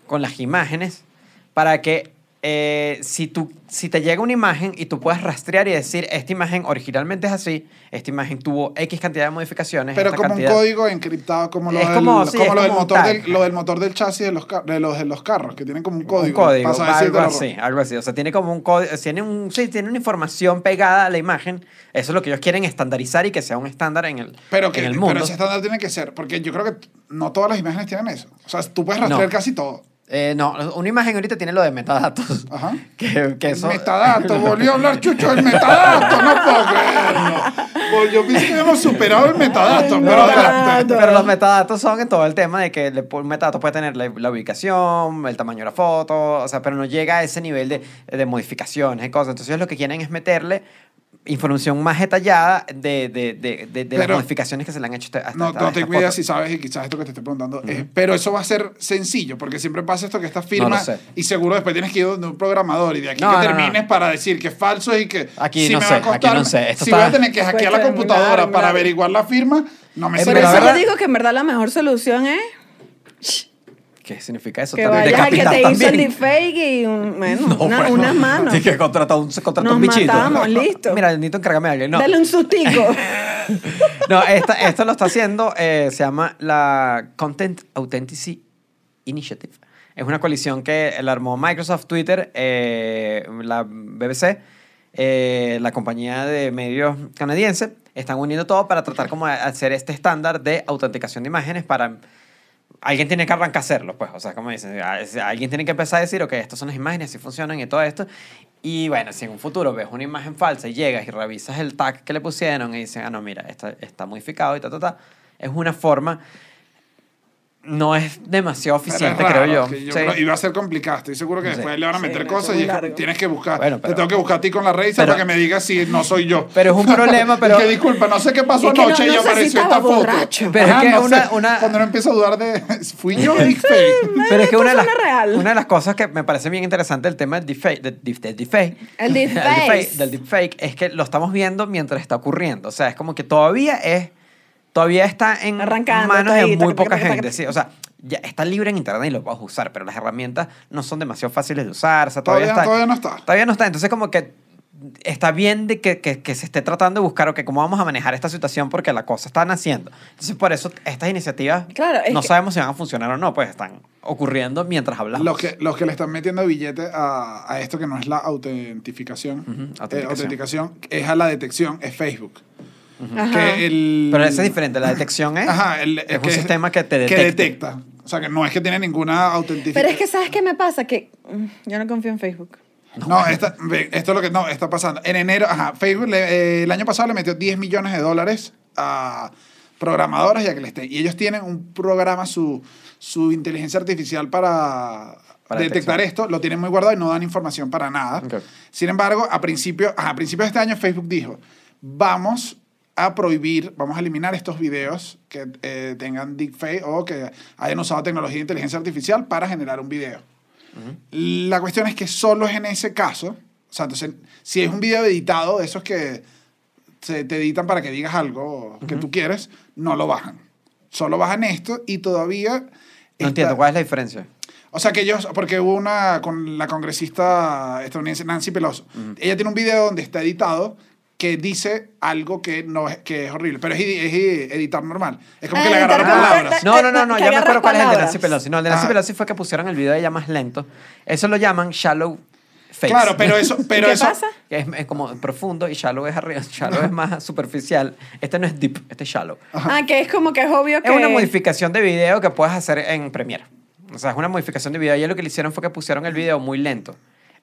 con las imágenes para que eh, si, tú, si te llega una imagen y tú puedes rastrear y decir, esta imagen originalmente es así, esta imagen tuvo X cantidad de modificaciones. Pero esta como cantidad- un código encriptado, como, lo Es del, como- sí, como es lo, del como un motor tag. del, lo del motor del chasis de los, de los, de los carros, que tienen como un Un código. código, Pasa a algo así, algo así. O sea, tiene como un código, tiene, un, sí, tiene una información pegada a la imagen. Eso es lo que ellos quieren estandarizar y que sea un estándar en el, Pero, que, en el pero mundo. ese estándar tiene que ser, porque yo creo que no todas las imágenes tienen eso. O sea, tú puedes rastrear No. casi todo. Eh, no, una imagen ahorita tiene lo de metadatos. Ajá. <laughs> Que, que eso, Metadato, volvió a hablar Chucho del <laughs> metadato, no puedo creerlo. Pues yo pensé que habíamos superado el metadato, El pero metadato. Pero los metadatos son en todo el tema de que un metadato puede tener la, la ubicación, el tamaño de la foto, o sea, pero no llega a ese nivel de, de modificaciones y cosas. Entonces, lo que quieren es meterle información más detallada de, de, de, de- de las Pero- modificaciones que se le han hecho hasta No, hasta no esta tengo idea si sabes y quizás esto que te estoy preguntando. eh, pero eso va a ser sencillo, porque siempre pasa esto que estas No firmas lo sé. y seguro después tienes que ir donde un programador y de aquí No, que no, termines no. para decir que es falso y que Aquí si no me sé, va a costar, aquí no sé. Esto si está- voy a tener que hackear la computadora para averiguar la firma, no me Eh, Por pero sirve. la eso yo digo que en verdad la mejor solución es ¿Qué significa eso? Que vayas que te hizo el también. deepfake y un, bueno, <laughs> No, una- bueno. unas manos. Sí, que contrató un, Nos un bichito. matamos, listo. <laughs> Mira, necesito encargarme de alguien. No, Dale un sustico. <laughs> no esta, esto lo está haciendo, eh, se llama la Content Authenticity Initiative. Es una coalición que la armó Microsoft, Twitter, eh, la BBC, eh, la compañía de medios canadiense. Están uniendo todo para tratar como hacer este estándar de autenticación de imágenes para... Alguien tiene que arrancar a hacerlo, pues. O sea, como dicen, alguien tiene que empezar a decir, ok, estas son las imágenes, así funcionan y todo esto. Y bueno, si en un futuro ves una imagen falsa y llegas y revisas el tag que le pusieron y dicen, ah, no, mira, está, está modificado y ta, ta, ta, es una forma. No es demasiado eficiente, raro, creo yo. yo Sí. creo- y va a ser complicado. Estoy seguro que Sí. después le van a Sí, meter no, cosas y es que largo. tienes que buscar. Bueno, Te pero- tengo que buscar a ti con la raíz para que me digas si no soy yo. <laughs> Pero es un problema, pero... <laughs> Que disculpa, no sé qué pasó que no- anoche no y apareció esta foto. Pero es Ajá, que no una- sé. una- Cuando uno empieza a dudar de. <laughs> ¿Fui yo? Pero es que una de, las, una de las cosas que me parece bien interesante del tema del deepfake, del deep- del deepfake, El deepfake- del deepfake es que lo estamos viendo mientras está ocurriendo. O sea, es como que todavía es todavía está en Arrancando, manos de muy poca gente. Sí, o sea, ya está libre en internet y lo puedes usar, pero las herramientas no son demasiado fáciles de usar. O sea, todavía, Todavía- está, todavía no está. Todavía no está. Entonces, como que está bien de que, que- que se esté tratando de buscar, ok, cómo vamos a manejar esta situación porque la cosa está naciendo. Entonces, por eso estas iniciativas Claro, es no que- sabemos si van a funcionar o no, pues están ocurriendo mientras hablamos. Los que, los que le están metiendo billete a, a esto que no es la autentificación, Ujú, eh, autenticación. autenticación, es a la detección, es Facebook. Ajá. Que el, Pero eso es diferente. La detección es, Ajá, el- es un que- sistema que te detecta. Que detecta. O sea, que no es que tiene ninguna autentificación. Pero es que, ¿sabes qué me pasa? Que mm, yo no confío en Facebook. No, esta- ve, esto es lo que no está pasando. En enero, ajá, Facebook le- eh, el año pasado le metió 10 millones de dólares a programadoras y a que le estén. Y ellos tienen un programa, su, su inteligencia artificial para, Para detectar detección. esto, lo tienen muy guardado y no dan información para nada. Ok. Sin embargo, a principio, ajá, a principios de este año Facebook dijo, vamos a prohibir, vamos a eliminar estos videos que eh, tengan deepfake o que hayan usado tecnología de inteligencia artificial para generar un video. La cuestión es que solo es en ese caso, o sea, entonces, si es un video editado, de esos que se te editan para que digas algo que tú quieres, no lo bajan. Solo bajan esto y todavía... No está- entiendo, ¿cuál es la diferencia? o sea, que ellos, porque hubo una con la congresista estadounidense Nancy Pelosi. Ella tiene un video donde está editado que dice algo que no es, que es horrible, pero es, es editar normal. Es como Ah, que le agarraron palabras. No, no, no, no, que ya me acuerdo cuál es el de Nancy. Pelosi. No, el de Nancy Ajá. Pelosi fue que pusieron el video de ella más lento. Eso lo llaman shallow face. Claro, pero eso, <laughs> pero ¿Qué eso, pasa? Es, es como profundo y shallow es arriba. Shallow es más superficial. Este no es deep, este es shallow. Ah, que es como que es obvio que... Es una modificación de video que puedes hacer en Premiere. O sea, es una modificación de video. Y lo que le hicieron fue que pusieron el video muy lento.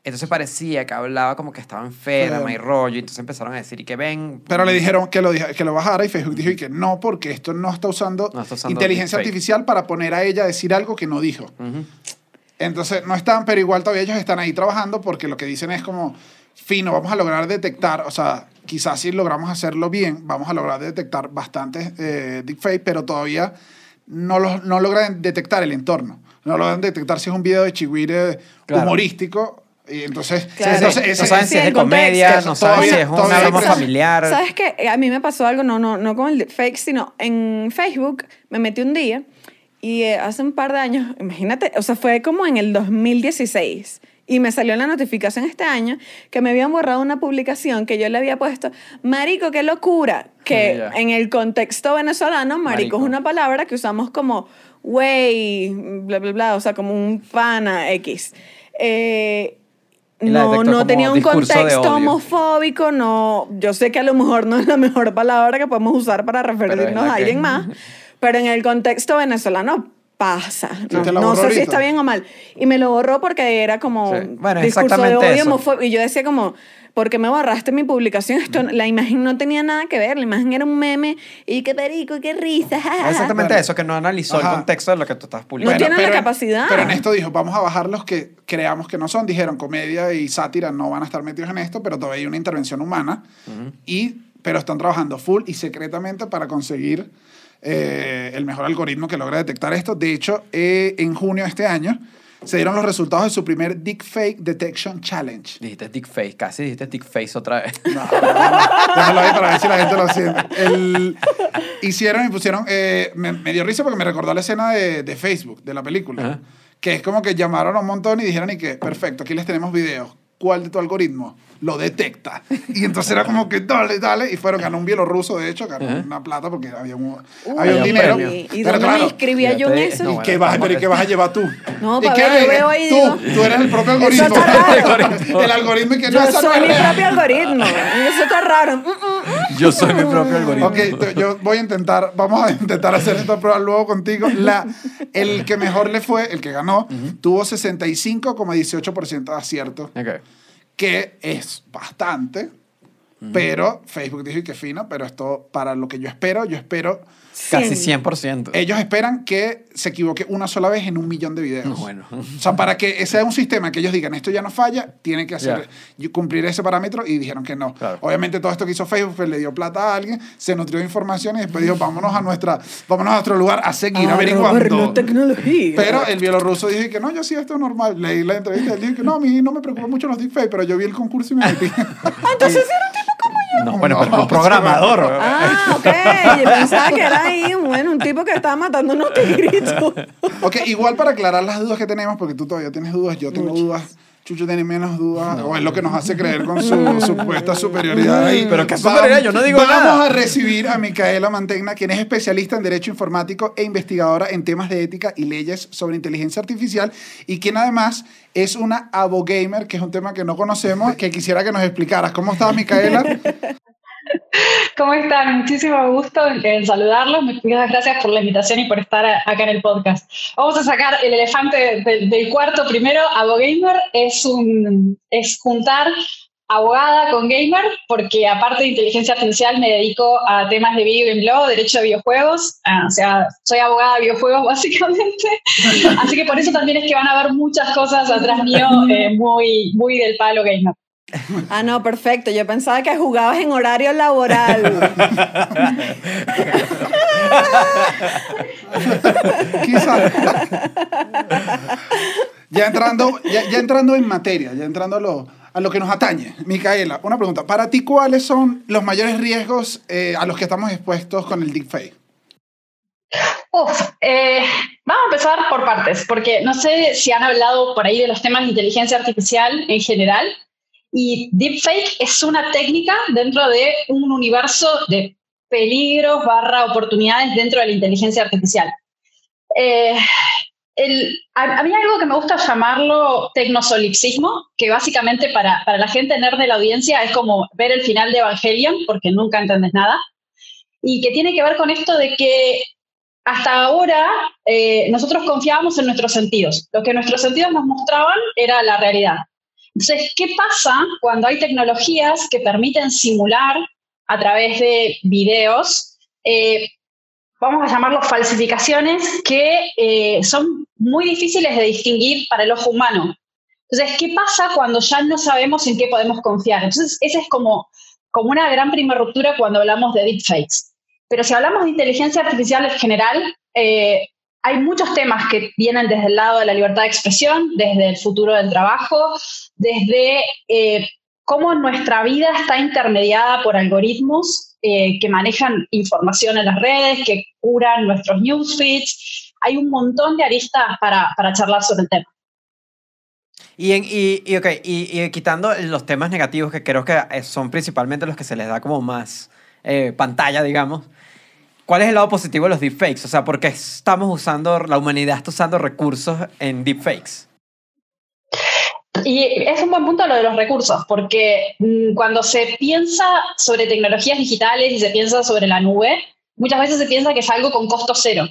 Entonces parecía que hablaba como que estaba enferma y rollo. Y entonces empezaron a decir, y que ven. Pero le dijeron que lo, que lo bajara y Facebook dijo y que no, porque esto no está usando, No está usando inteligencia deepfake. artificial para poner a ella a decir algo que no dijo. Ujú. Entonces no están, pero igual todavía ellos están ahí trabajando porque lo que dicen es como, fino, vamos a lograr detectar, o sea, quizás si logramos hacerlo bien, vamos a lograr detectar bastantes eh, deepfake, pero todavía no, los, no logran detectar el entorno. No logran detectar si es un video de chihuire Claro. humorístico. Y entonces, Claro. entonces no ese- saben sí, si es de comedia, no saben si es un drama familiar. ¿Sabes qué? A mí me pasó algo, no, no, no con el fake, sino en Facebook me metí un día y eh, hace un par de años, imagínate, o sea, fue como en el 2016 y me salió la notificación este año que me habían borrado una publicación que yo le había puesto, marico, qué locura, que Ya. en el contexto venezolano, marico, Marico. es una palabra que usamos como, güey, bla, bla, bla, o sea, como un pana X. Eh, no, no tenía un contexto homofóbico, no, yo sé que a lo mejor no es la mejor palabra que podemos usar para referirnos a que- alguien <laughs> más, pero en el contexto venezolano pasa. No, te la no sé si ahorita. está bien o mal. Y me lo borró porque era como Sí. Bueno, es discurso de odio, eso. homofobia. Y yo decía como, ¿por qué me borraste mi publicación? Esto, la imagen no tenía nada que ver, la imagen era un meme y qué perico, y qué risa. Exactamente eso, que no analizó Ajá. el contexto de lo que tú estás publicando. tiene la pero en- capacidad. Pero en esto dijo, vamos a bajar los que creamos que no son. Dijeron, comedia y sátira no van a estar metidos en esto, pero todavía hay una intervención humana. y, pero están trabajando full y secretamente para conseguir eh, el mejor algoritmo que logra detectar esto. De hecho, eh, en junio de este año se dieron los resultados de su primer Deepfake Detection Challenge. Dijiste dick face, casi dijiste dick face otra vez. No, no, no, déjalo ahí para ver si la gente lo siente. El- hicieron y pusieron. eh, me, me dio risa porque me recordó la escena de, de Facebook, de la película. Ajá. Que es como que llamaron a un montón y dijeron: y que, perfecto, aquí les tenemos videos. ¿Cuál de tu algoritmo lo detecta? Y entonces era como que dale, dale. Y fueron, ganó un bielorruso, de hecho, ganó Ajá. una plata porque había un, había un dinero. premio. ¿Y, y Pero dónde claro, me inscribía yo en eso? no, ¿Y bueno, qué vas, pero ¿y qué vas a llevar tú? No, ¿Y qué ver, yo veo ahí, Tú, digo- tú eres el propio algoritmo. <laughs> el algoritmo y que no Yo soy mi propio algoritmo. Eso está raro. Mm, mm. <laughs> Yo soy mi propio algoritmo. Ok, yo voy a intentar, vamos a intentar hacer esta prueba luego contigo. La, el que mejor le fue, el que ganó, tuvo 65,18% de acierto, Ok. que es bastante, pero Facebook dijo que fino, pero esto para lo que yo espero, yo espero, Casi Cien. 100%. ellos esperan que se equivoque una sola vez en un millón de videos. No, bueno. O sea, para que sea un sistema que ellos digan, esto ya no falla, tienen que hacer, cumplir ese parámetro y dijeron que no. Claro. Obviamente todo esto que hizo Facebook pues, le dio plata a alguien, se nutrió de información y después dijo, vámonos a, nuestra, vámonos a nuestro lugar a seguir A averiguando. tecnología. Pero el bielorruso dijo que no, yo sí, esto es normal. Leí la entrevista, él dijo que no, a mí no me preocupan mucho los deepfakes, pero yo vi el concurso y me metí. <laughs> Entonces era un. No, bueno, pero un programador. <laughs> Ah, ok. Yo <laughs> pensaba que era ahí, bueno, un tipo que estaba matando unos tigritos. ok, igual para aclarar las dudas que tenemos, porque tú todavía tienes dudas, yo tengo dudas. Chucho tiene menos dudas, o es lo que nos hace creer con su <laughs> supuesta superioridad ahí. Pero qué Vamos- superioridad, yo no digo Vamos nada. a recibir a Micaela Mantegna, quien es especialista en Derecho Informático e investigadora en temas de ética y leyes sobre inteligencia artificial, y quien además es una abogamer, que es un tema que no conocemos, que quisiera que nos explicaras. ¿Cómo estás, Micaela? <laughs> ¿Cómo están? Muchísimo gusto en saludarlos. Muchas gracias por la invitación y por estar acá en el podcast. Vamos a sacar el elefante del, del cuarto primero. Abogamer es, un, es juntar abogada con gamer, porque aparte de inteligencia artificial me dedico a temas de video game law, derecho de videojuegos, ah, o sea, soy abogada de videojuegos <laughs> básicamente, así que por eso también es que van a ver muchas cosas atrás mío <laughs> eh, muy, muy del palo gamer. <laughs> Ah, no, perfecto. Yo pensaba que jugabas en horario laboral. <laughs> Quizás. ya, entrando, ya, ya entrando en materia, ya entrando a lo, a lo que nos atañe. Micaela, una pregunta. Para ti, ¿cuáles son los mayores riesgos eh, a los que estamos expuestos con el deepfake? Uf, eh, vamos a empezar por partes, porque no sé si han hablado por ahí de los temas de inteligencia artificial en general, y deepfake es una técnica dentro de un universo de peligros barra oportunidades dentro de la inteligencia artificial. Eh, a, a mí algo que me gusta llamarlo tecnosolipsismo, que básicamente para, para la gente nerd de la audiencia es como ver el final de Evangelion, porque nunca entendés nada, y que tiene que ver con esto de que hasta ahora eh, nosotros confiábamos en nuestros sentidos. Lo que nuestros sentidos nos mostraban era la realidad. Entonces, ¿qué pasa cuando hay tecnologías que permiten simular a través de videos, eh, vamos a llamarlos falsificaciones, que eh, son muy difíciles de distinguir para el ojo humano? Entonces, ¿qué pasa cuando ya no sabemos en qué podemos confiar? Entonces, esa es como, como una gran primera ruptura cuando hablamos de deepfakes. Pero si hablamos de inteligencia artificial en general, eh, hay muchos temas que vienen desde el lado de la libertad de expresión, desde el futuro del trabajo, desde eh, cómo nuestra vida está intermediada por algoritmos eh, que manejan información en las redes, que curan nuestros newsfeeds. Hay un montón de aristas para, para charlar sobre el tema. Y, en, y, y, ok, y, y quitando los temas negativos que creo que eh, son principalmente los que se les da como más eh, pantalla, digamos. ¿Cuál es el lado positivo de los deepfakes? O sea, ¿por qué estamos usando, la humanidad está usando recursos en deepfakes? Y es un buen punto lo de los recursos, porque mm, cuando se piensa sobre tecnologías digitales y se piensa sobre la nube, muchas veces se piensa que es algo con costo cero.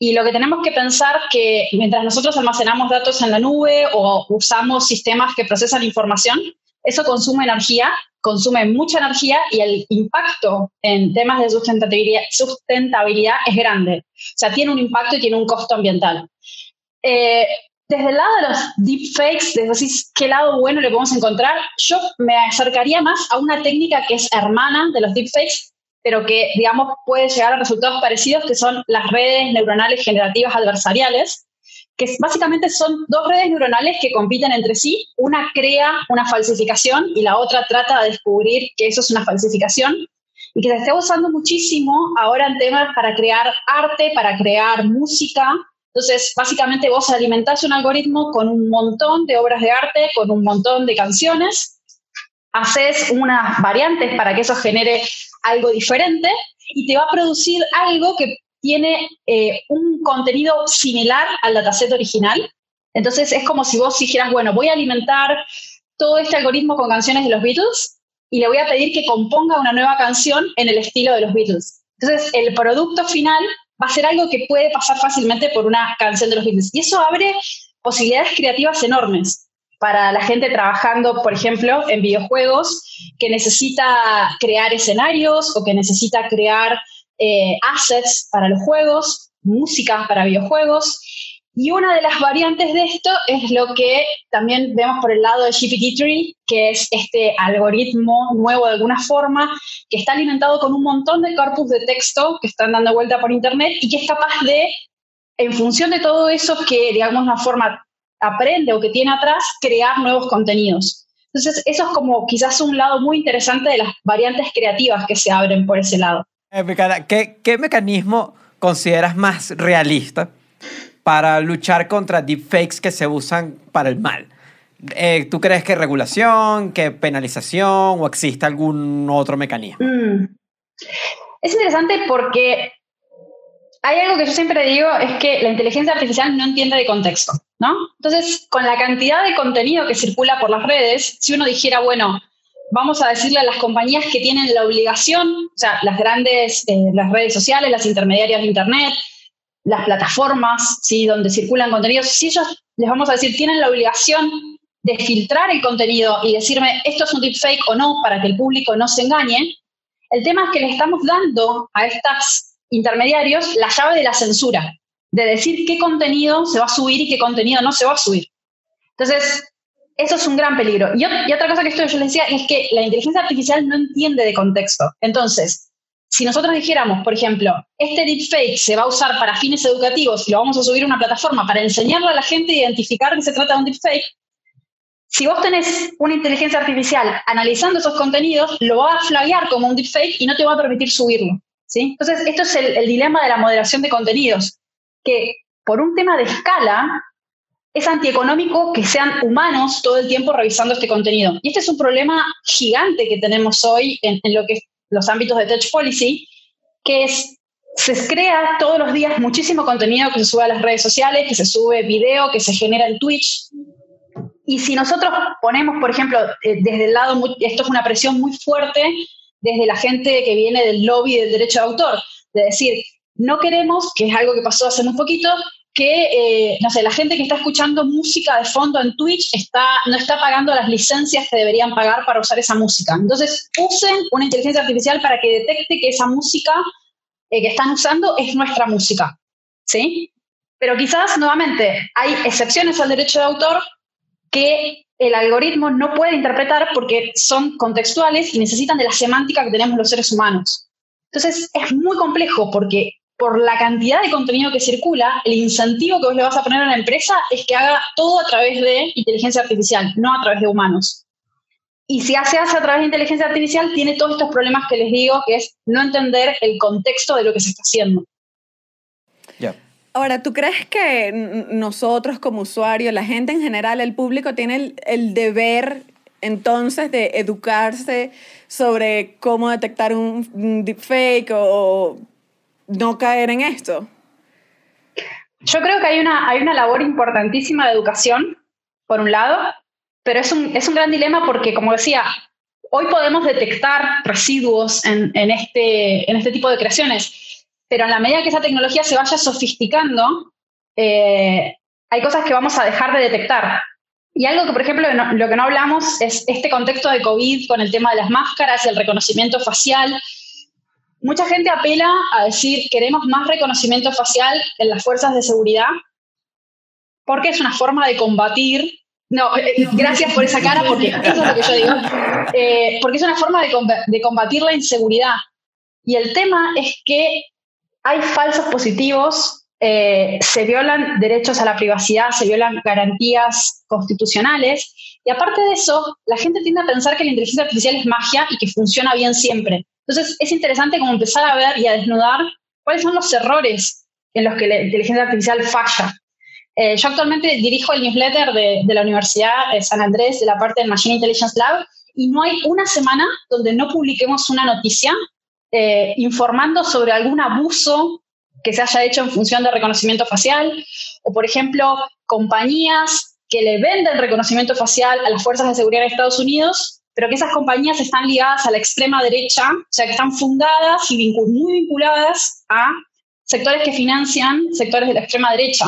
Y lo que tenemos que pensar que mientras nosotros almacenamos datos en la nube o usamos sistemas que procesan información, eso consume energía, consume mucha energía y el impacto en temas de sustentabilidad, sustentabilidad es grande. O sea, tiene un impacto y tiene un costo ambiental. Eh, desde el lado de los deepfakes, desde qué lado bueno le podemos encontrar, yo me acercaría más a una técnica que es hermana de los deepfakes, pero que, digamos, puede llegar a resultados parecidos, que son las redes neuronales generativas adversariales, que básicamente son dos redes neuronales que compiten entre sí. Una crea una falsificación y la otra trata de descubrir que eso es una falsificación y que se está usando muchísimo ahora en temas para crear arte, para crear música. Entonces, básicamente vos alimentás un algoritmo con un montón de obras de arte, con un montón de canciones, haces unas variantes para que eso genere algo diferente y te va a producir algo que tiene eh, un contenido similar al dataset original. Entonces es como si vos dijeras, bueno, voy a alimentar todo este algoritmo con canciones de los Beatles y le voy a pedir que componga una nueva canción en el estilo de los Beatles. Entonces el producto final va a ser algo que puede pasar fácilmente por una canción de los Beatles. Y eso abre posibilidades creativas enormes para la gente trabajando, por ejemplo, en videojuegos, que necesita crear escenarios o que necesita crear eh, assets para los juegos, música para videojuegos. Y una de las variantes de esto es lo que también vemos por el lado de GPT-3, que es este algoritmo nuevo de alguna forma, que está alimentado con un montón de corpus de texto que están dando vuelta por Internet y que es capaz de, en función de todo eso que, digamos, una forma aprende o que tiene atrás, crear nuevos contenidos. Entonces, eso es como quizás un lado muy interesante de las variantes creativas que se abren por ese lado. Eh, ¿Qué, ¿Qué mecanismo consideras más realista para luchar contra deepfakes que se usan para el mal? Eh, ¿Tú crees que regulación, que penalización o existe algún otro mecanismo? Mm. Es interesante porque hay algo que yo siempre digo, es que la inteligencia artificial no entiende de contexto, ¿no? Entonces, con la cantidad de contenido que circula por las redes, si uno dijera, bueno, vamos a decirle a las compañías que tienen la obligación, o sea, las grandes, eh, las redes sociales, las intermediarias de Internet, las plataformas, ¿sí? donde circulan contenidos, si ellos les vamos a decir, tienen la obligación de filtrar el contenido y decirme esto es un deepfake o no, para que el público no se engañe, el tema es que le estamos dando a estos intermediarios la llave de la censura, de decir qué contenido se va a subir y qué contenido no se va a subir. Entonces, eso es un gran peligro. Y, otra cosa que esto yo les decía es que la inteligencia artificial no entiende de contexto. Entonces, si nosotros dijéramos, por ejemplo, este deepfake se va a usar para fines educativos y lo vamos a subir a una plataforma para enseñarle a la gente a identificar que se trata de un deepfake, si vos tenés una inteligencia artificial analizando esos contenidos, lo va a flaguear como un deepfake y no te va a permitir subirlo. ¿sí? Entonces, esto es el dilema de la moderación de contenidos, que por un tema de escala, es antieconómico que sean humanos todo el tiempo revisando este contenido. Y este es un problema gigante que tenemos hoy en, lo que es los ámbitos de Touch Policy, que es, se crea todos los días muchísimo contenido que se sube a las redes sociales, que se sube video, que se genera en Twitch. Y si nosotros ponemos, por ejemplo, eh, desde el lado, esto es una presión muy fuerte desde la gente que viene del lobby del derecho de autor, de decir, no queremos, que es algo que pasó hace muy poquito, que, eh, no sé, la gente que está escuchando música de fondo en Twitch está, no está pagando las licencias que deberían pagar para usar esa música. Entonces, usen una inteligencia artificial para que detecte que esa música eh, que están usando es nuestra música, ¿sí? Pero quizás, nuevamente, hay excepciones al derecho de autor que el algoritmo no puede interpretar porque son contextuales y necesitan de la semántica que tenemos los seres humanos. Entonces, es muy complejo porque por la cantidad de contenido que circula, el incentivo que vos le vas a poner a la empresa es que haga todo a través de inteligencia artificial, no a través de humanos. Y si hace a través de inteligencia artificial, tiene todos estos problemas que les digo, que es no entender el contexto de lo que se está haciendo. Ahora, ¿tú crees que nosotros como usuarios, la gente en general, el público, tiene el, el deber entonces de educarse sobre cómo detectar un deepfake o no caer en esto? Yo creo que hay una, hay una labor importantísima de educación, por un lado, pero es un, es un gran dilema porque, como decía, hoy podemos detectar residuos en, en, este, en este tipo de creaciones, pero en la medida que esa tecnología se vaya sofisticando, eh, hay cosas que vamos a dejar de detectar. Y algo que, por ejemplo, lo que no hablamos es este contexto de COVID con el tema de las máscaras el reconocimiento facial mucha gente apela a decir queremos más reconocimiento facial en las fuerzas de seguridad porque es una forma de combatir. No, eh, eh, gracias por esa cara, porque. Eh, es una forma de, combatir la inseguridad. Y el tema es que hay falsos positivos, se violan derechos a la privacidad, se violan garantías constitucionales. Y aparte de eso, la gente tiende a pensar que la inteligencia artificial es magia y que funciona bien siempre. Entonces, es interesante como empezar a ver y a desnudar cuáles son los errores en los que la inteligencia artificial falla. Eh, yo actualmente dirijo el newsletter de, de la Universidad de San Andrés, de la parte del Machine Intelligence Lab, y no hay una semana donde no publiquemos una noticia eh, informando sobre algún abuso que se haya hecho en función de reconocimiento facial, o por ejemplo, compañías que le venden reconocimiento facial a las fuerzas de seguridad de Estados Unidos, pero que esas compañías están ligadas a la extrema derecha, o sea, que están fundadas y muy vinculadas a sectores que financian sectores de la extrema derecha.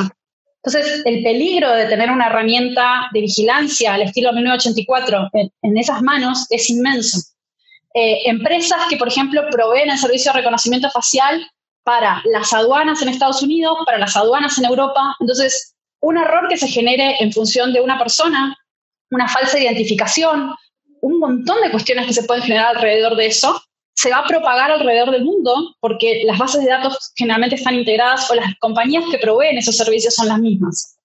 Entonces, el peligro de tener una herramienta de vigilancia al estilo 1984 en, en esas manos es inmenso. Eh, empresas que, por ejemplo, proveen el servicio de reconocimiento facial para las aduanas en Estados Unidos, para las aduanas en Europa. Entonces, un error que se genere en función de una persona, una falsa identificación, un montón de cuestiones que se pueden generar alrededor de eso, se va a propagar alrededor del mundo porque las bases de datos generalmente están integradas o las compañías que proveen esos servicios son las mismas.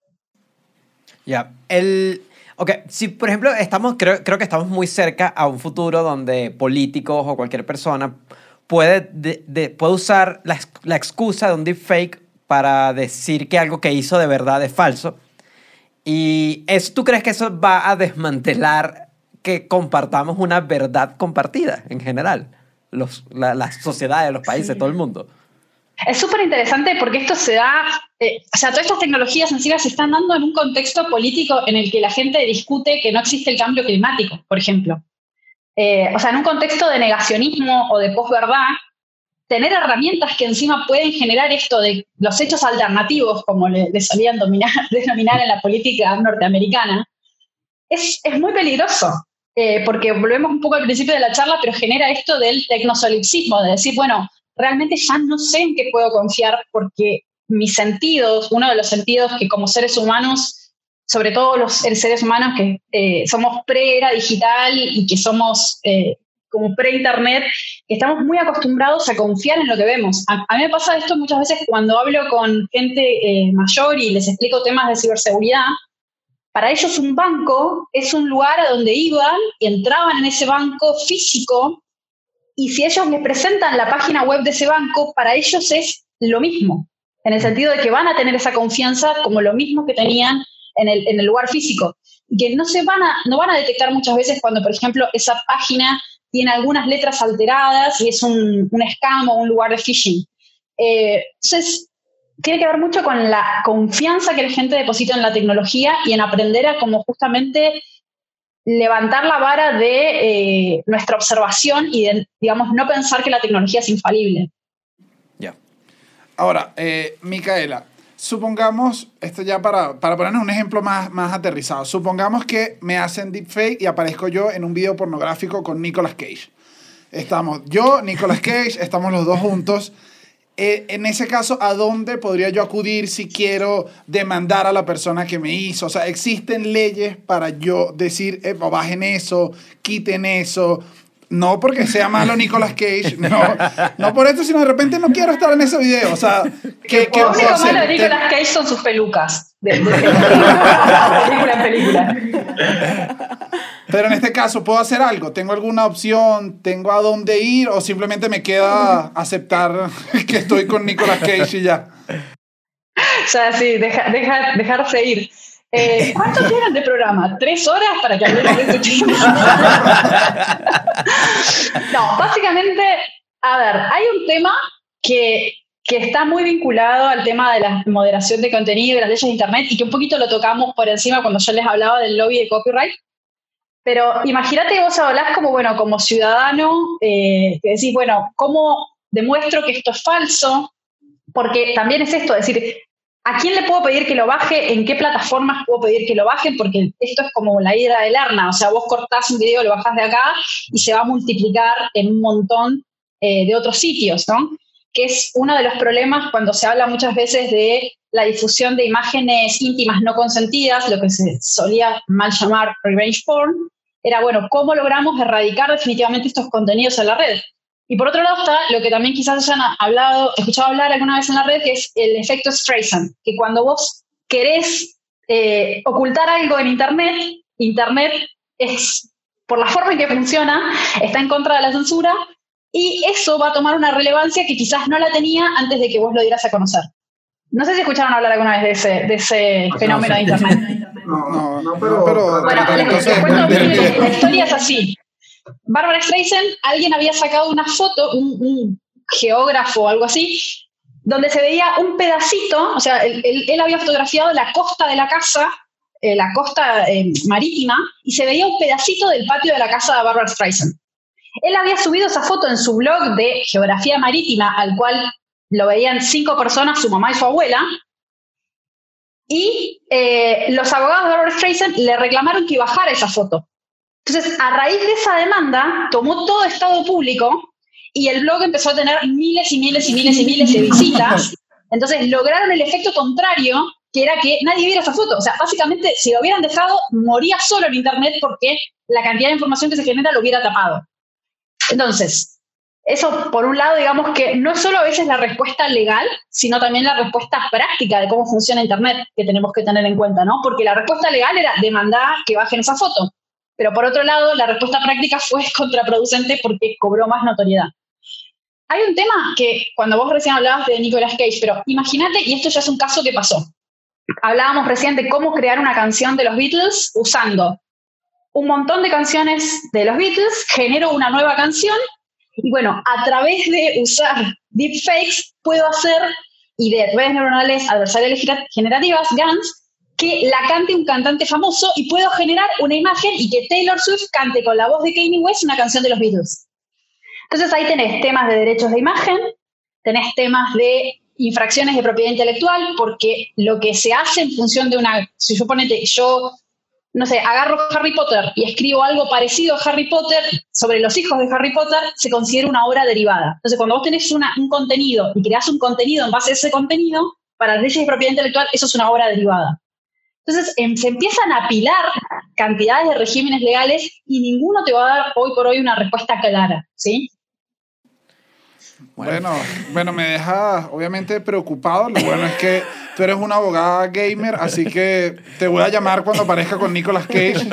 Ya, el... Ok, si por ejemplo estamos, creo, creo que estamos muy cerca a un futuro donde políticos o cualquier persona puede, de, puede usar la, la excusa de un deepfake para decir que algo que hizo de verdad es falso. ¿Y eso, tú crees que eso va a desmantelar que compartamos una verdad compartida en general? Los, la, las sociedades, los países, todo el mundo. Es súper interesante porque esto se da, eh, o sea, todas estas tecnologías en sí se están dando en un contexto político en el que la gente discute que no existe el cambio climático, por ejemplo. Eh, o sea, en un contexto de negacionismo o de posverdad, tener herramientas que encima pueden generar esto de los hechos alternativos, como le, le solían dominar, <laughs> denominar en la política norteamericana, es, es muy peligroso. Eh, porque volvemos un poco al principio de la charla, pero genera esto del tecnosolipsismo, de decir, bueno, realmente ya no sé en qué puedo confiar porque mis sentidos, uno de los sentidos que como seres humanos, sobre todo los seres humanos que eh, somos pre-era digital y que somos eh, como pre-internet, estamos muy acostumbrados a confiar en lo que vemos. A, a, mí me pasa esto muchas veces cuando hablo con gente mayor y les explico temas de ciberseguridad. Para ellos un banco es un lugar a donde iban y entraban en ese banco físico y si ellos les presentan la página web de ese banco, para ellos es lo mismo, en el sentido de que van a tener esa confianza como lo mismo que tenían en el, en el lugar físico. Y que no, se van a, no van a detectar muchas veces cuando, por ejemplo, esa página tiene algunas letras alteradas y es un, un scam o un lugar de phishing. Eh, entonces, tiene que ver mucho con la confianza que la gente deposita en la tecnología y en aprender a como justamente levantar la vara de eh, nuestra observación y de, digamos, no pensar que la tecnología es infalible. Ya. Ahora, eh, Micaela, supongamos, esto ya para, para ponernos un ejemplo más, más aterrizado, supongamos que me hacen deepfake y aparezco yo en un video pornográfico con Nicolas Cage. Estamos yo, Nicolas Cage, estamos los dos juntos. Eh, en ese caso, ¿a dónde podría yo acudir si quiero demandar a la persona que me hizo? O sea, ¿existen leyes para yo decir, eh, bajen eso, quiten eso? No porque sea malo Nicolas Cage, no, no por esto, sino de repente no quiero estar en ese video. O sea, ¿qué, qué Lo único malo de Nicolas Cage son sus pelucas. De, de, <laughs> de película en película. <laughs> Pero en este caso, ¿puedo hacer algo? ¿Tengo alguna opción? ¿Tengo a dónde ir? ¿O simplemente me queda aceptar <laughs> que estoy con Nicolas Cage y ya? O sea, sí, deja, deja, dejarse ir. Eh, ¿Cuánto tienen de programa? ¿Tres horas para que hablemos de este <laughs> no, básicamente, a ver, hay un tema que, que está muy vinculado al tema de la moderación de contenido y las leyes de Internet y que un poquito lo tocamos por encima cuando yo les hablaba del lobby de copyright. Pero imagínate vos hablás como, bueno, como ciudadano, eh, que decís, bueno, ¿cómo demuestro que esto es falso? Porque también es esto, es decir, ¿a quién le puedo pedir que lo baje? ¿En qué plataformas puedo pedir que lo bajen? Porque esto es como la ida del arna, o sea, vos cortás un video, lo bajás de acá y se va a multiplicar en un montón eh, de otros sitios, ¿no? Que es uno de los problemas cuando se habla muchas veces de la difusión de imágenes íntimas no consentidas, lo que se solía mal llamar revenge porn, era, bueno, ¿cómo logramos erradicar definitivamente estos contenidos en la red? Y por otro lado está lo que también quizás hayan hablado, escuchado hablar alguna vez en la red, que es el efecto Streisand, que cuando vos querés eh, ocultar algo en Internet, Internet es, por la forma en que funciona, está en contra de la censura y eso va a tomar una relevancia que quizás no la tenía antes de que vos lo dieras a conocer. No sé si escucharon hablar alguna vez de ese, de ese fenómeno de <laughs> Internet. No, no, pero... pero, Bueno, pero les, les entonces, cuento la historia es así. Barbara Streisand, alguien había sacado una foto, un, un geógrafo o algo así, donde se veía un pedacito, o sea, él, él- él había fotografiado la costa de la casa, eh, la costa eh, marítima, y se veía un pedacito del patio de la casa de Barbara Streisand. Él había subido esa foto en su blog de geografía marítima, al cual lo veían cinco personas, su mamá y su abuela, y eh, los abogados de Barbara Streisand le reclamaron que bajara esa foto. Entonces, a raíz de esa demanda, tomó todo estado público y el blog empezó a tener miles y miles y miles y miles de visitas. Entonces, lograron el efecto contrario, que era que nadie viera esa foto. O sea, básicamente, si lo hubieran dejado, moría solo en Internet porque la cantidad de información que se genera lo hubiera tapado. Entonces, eso por un lado, digamos que no solo a veces la respuesta legal, sino también la respuesta práctica de cómo funciona Internet que tenemos que tener en cuenta, ¿no? Porque la respuesta legal era demandar que bajen esa foto. Pero por otro lado, la respuesta práctica fue <laughs> contraproducente porque cobró más notoriedad. Hay un tema que cuando vos recién hablabas de Nicolas Cage, pero imagínate, y esto ya es un caso que pasó. Hablábamos recién de cómo crear una canción de los Beatles usando un montón de canciones de los Beatles, genero una nueva canción y bueno, a través de usar deepfakes puedo hacer, y de redes neuronales adversariales gener- generativas, GANs, que la cante un cantante famoso y puedo generar una imagen y que Taylor Swift cante con la voz de Kanye West una canción de los Beatles. Entonces ahí tenés temas de derechos de imagen, tenés temas de infracciones de propiedad intelectual, porque lo que se hace en función de una, si yo ponete, yo, no sé, agarro Harry Potter y escribo algo parecido a Harry Potter sobre los hijos de Harry Potter, se considera una obra derivada. Entonces cuando vos tenés un contenido y creás un contenido en base a ese contenido, para las leyes de propiedad intelectual eso es una obra derivada. Entonces em, se empiezan a apilar cantidades de regímenes legales y ninguno te va a dar hoy por hoy una respuesta clara, ¿sí? Bueno, bueno, me deja obviamente preocupado. Lo bueno es que tú eres una abogada gamer, así que te voy a llamar cuando aparezca con Nicolas Cage.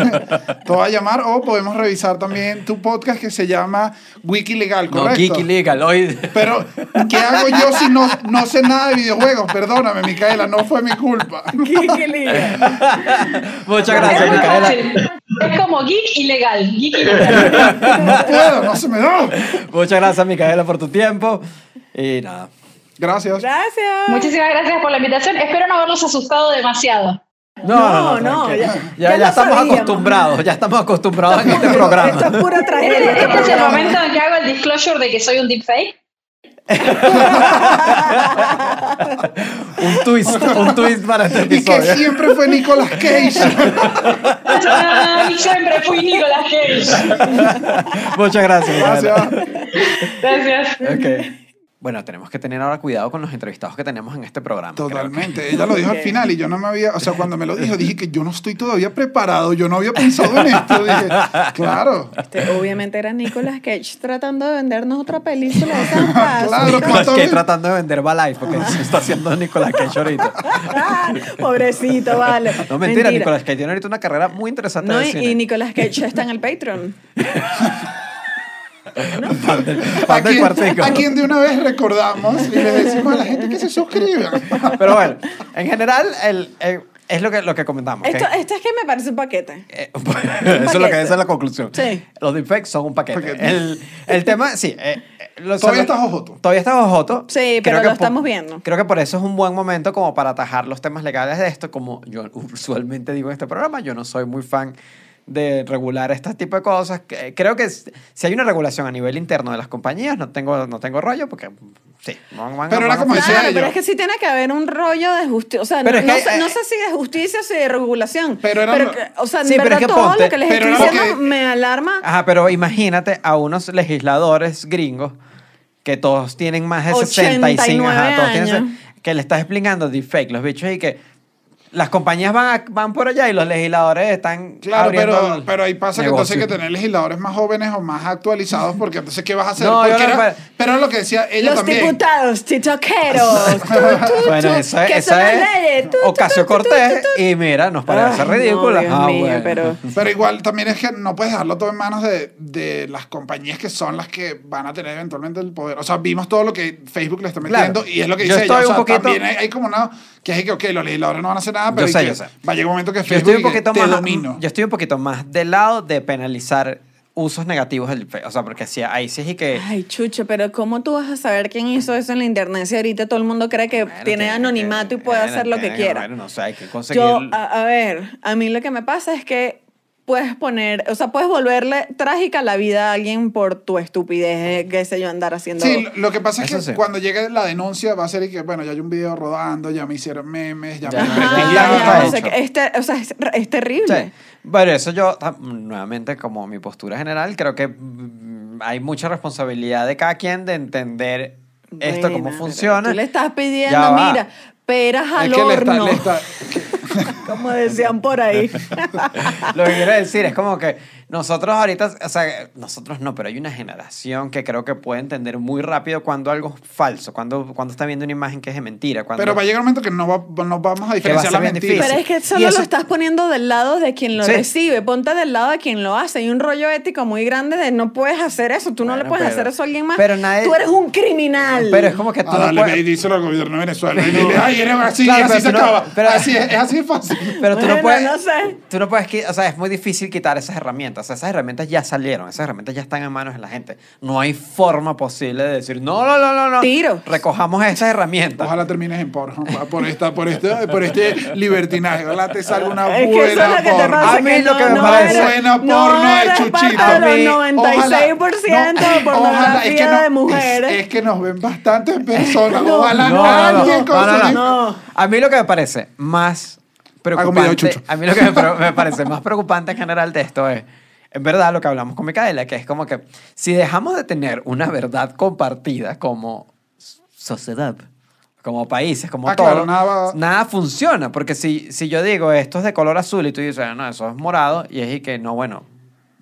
te voy a llamar o podemos revisar también tu podcast que se llama Wiki Legal, No, ¿correcto? Geeky Legal. Hoy... Pero, ¿qué hago yo si no, no sé nada de videojuegos? Perdóname, Micaela, no fue mi culpa. ¿Qué, qué liga? Muchas gracias, Micaela. Es como geek ilegal, geek ilegal. No puedo, no se me da. Muchas gracias, Micaela, por tu tiempo. Y nada. Gracias. Gracias. Muchísimas gracias por la invitación. Espero no haberlos asustado demasiado. No, no, tranquila. ya- ya, ya ya lo estamos sabíamos. acostumbrados, ya estamos acostumbrados en este Esto programa. es pura tragedia. <laughs> Este este es el programa. momento en que hago el disclosure de que soy un deepfake. Un twist, un twist para este Y que episodio. siempre fue Nicolas Cage. Ay, siempre fui Nicolas Cage. Muchas gracias. Gracias. Gracias. Ok. Bueno, tenemos que tener ahora cuidado con los entrevistados que tenemos en este programa. Totalmente. <laughs> Ella lo dijo al final y yo no me había, o sea, cuando me lo dijo, dije que yo no estoy todavía preparado, yo no había pensado en esto. Dije, claro. Este, obviamente era Nicolas Cage tratando de vendernos otra película de San. <laughs> Claro, Nicolas ¿cuántas Cage tratando de vender Balife porque se está haciendo Nicolas Cage ahorita. Pobrecito, vale. No, mentira, Nicolas Cage tiene ahorita una carrera muy interesante No, de y, cine. y Nicolas Cage está en el Patreon. <laughs> Fan <laughs> del, ¿A fan del quién, cuartico. a quién de una vez recordamos y le decimos a la gente que se suscriba? <laughs> Pero bueno, en general, el, el- es lo que, lo que comentamos. Esto, esto es que me parece un paquete. Eh, <laughs> eso es lo que esa es la conclusión. Sí. Los deepfakes son un paquete. Paquete. El, el tema, sí. eh, lo- Todavía estás ojoto. Todavía estamos ojoto. Sí, pero Creo lo que estamos viendo. Creo que por eso es un buen momento como para atajar los temas legales de esto. Como yo usualmente digo en este programa, yo no soy muy fan de regular este tipo de cosas. Que- Creo que si hay una regulación a nivel interno de las compañías, no tengo, no tengo rollo porque sí. van- van- Pero van decía Claro, pero es que sí tiene que haber un rollo de justicia. O sea, Pero no, que no sé, no eh, sé si de justicia o si de regulación. Pero era lo- que- o sea, en Sí, pero verdad es que todo ponte- lo que les pero estoy diciendo que- me alarma. Ajá, pero imagínate a unos legisladores gringos que todos tienen más de 65 89 ajá, todos tienen años. se- que le estás explicando deepfake, los bichos y que las compañías van, a- van por allá y los legisladores están Claro, pero, pero ahí pasa que entonces hay que tener legisladores más jóvenes o más actualizados, porque entonces, ¿qué vas a hacer? <laughs> No, yo no- era- pero era lo que decía ella Los también. diputados, titoqueros. <laughs> tú, tú, Bueno, esa, que esa es tú, Ocasio Cortés y mira, nos parece Ay, no, ridícula. Dios Ah, mío, bueno. pero- <laughs> Pero igual también es que no puedes dejarlo todo en manos de, de las compañías que son las que van a tener eventualmente el poder. O sea, vimos todo lo que Facebook le está Claro. metiendo y es lo que Yo dice ella. estoy O sea, un poquito- también hay, hay como una... Que es que, ok, los legisladores no van a hacer nada, pero Yo sé, yo sé. va a llegar un momento que Yo estoy un te más, domino. yo estoy un poquito más del lado de penalizar usos negativos del. O sea, porque si ahí sí es y que Ay, chucho, pero ¿cómo tú vas a saber quién hizo eso en la internet si ahorita todo el mundo cree que Bueno, tiene tiene anonimato y puede bueno, hacer lo que quiera? Bueno, no sé, hay que conseguir. Yo, a, a ver, a mí lo que me pasa es que puedes poner, o sea, puedes volverle trágica la vida a alguien por tu estupidez, eh, qué sé yo, andar haciendo... Sí, lo- lo que pasa es que sí. cuando llegue la denuncia va a ser y que, bueno, ya hay un video rodando, ya me hicieron memes, ya, Ya, me ya, Ajá, <laughs> ya, no sé hecho. qué, es ter- o sea, es, es terrible. Sí. Bueno, eso yo, nuevamente, como mi postura general, creo que mm, hay mucha responsabilidad de cada quien de entender esto, Bueno, cómo pero funciona. Tú le estás Ya pidiendo, mira, peras al Es que le está, horno, le está- <laughs> como decían por ahí. <laughs> Lo que quiero decir es como que nosotros ahorita, o sea, nosotros no, pero hay una generación que creo que puede entender muy rápido cuando algo es falso, cuando, cuando está viendo una imagen que es de mentira. Cuando, Pero va a llegar un momento que no, va, no vamos a diferenciar la mentira. difícil. Pero es que solo eso- lo estás poniendo del lado de quien lo Sí. recibe. Ponte del lado de quien lo hace. Hay un rollo ético muy grande de no puedes hacer eso. Tú no le puedes pero- hacer eso a alguien más. pero nadie- Tú eres un criminal. Pero es como que tú Ah, no dale, puedes- díselo al gobierno de Venezuela. Y dile, ay, eres así, Claro, así pero se no- acaba. pero- así es, es así fácil. Pero tú no puedes. no sé. Tú no puedes. O sea, es muy difícil quitar esas herramientas. O sea, esas herramientas ya salieron. Esas herramientas ya están en manos de la gente. No hay forma posible de decir, no, no, no, no, no. Tiro. Recojamos estas herramientas. Ojalá termines en porno por, esta, por, este, por este libertinaje. Ojalá te salga una <laughs> Es que eso es buena lo que te porno. pasa. A mí que lo no- que me no parece- eres- Buena no porno de eres Chuchito. de A mí- los 96% de pornografía no- de mujeres. Es, es que nos ven bastantes personas. Ojalá No, no, no, alguien no, con no, su- no. No. A mí lo que me parece más de preocupante, a mí lo que me, me parece más preocupante en general de esto es, en verdad, lo que hablamos con Micaela, que es como que si dejamos de tener una verdad compartida como sociedad, como países, como Ah, todo, claro, nada nada funciona. Porque si, si yo digo esto es de color azul y tú dices, no, eso es morado, y es y que no, bueno,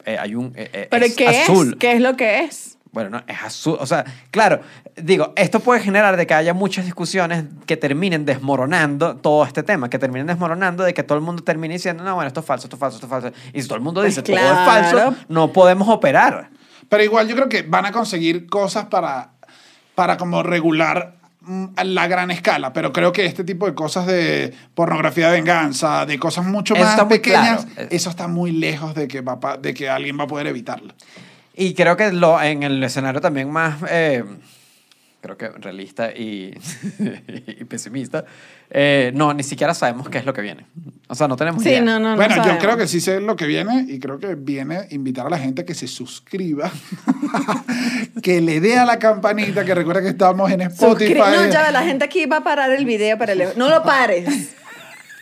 eh, hay un. eh, eh, ¿Pero es qué azul. es? ¿Qué es lo que es? Bueno, no, es azul. O sea, claro, digo, esto puede generar de que haya muchas discusiones que terminen desmoronando todo este tema, que terminen desmoronando de que todo el mundo termine diciendo, no, bueno, esto es falso, esto es falso, esto es falso. Y si todo el mundo Pues dice, todo es falso, claro. no podemos operar. Pero igual yo creo que van a conseguir cosas para, para como regular mm, a la gran escala, pero creo que este tipo de cosas de pornografía de venganza, de cosas mucho Eso más pequeñas, claro. eso está muy lejos de que, va de que alguien va a poder evitarlo. Y creo que lo, en el escenario también más, eh, creo que realista y, <laughs> y pesimista, eh, no, ni siquiera sabemos qué es lo que viene. O sea, no tenemos Sí, idea. no, no, no bueno, yo sabemos. creo que sí sé lo que viene y creo que viene invitar a la gente que se suscriba, <laughs> que le dé a la campanita, que recuerda que estamos en Spotify. Suscri- no, ya va, la gente aquí va a parar el video para el... No lo pares.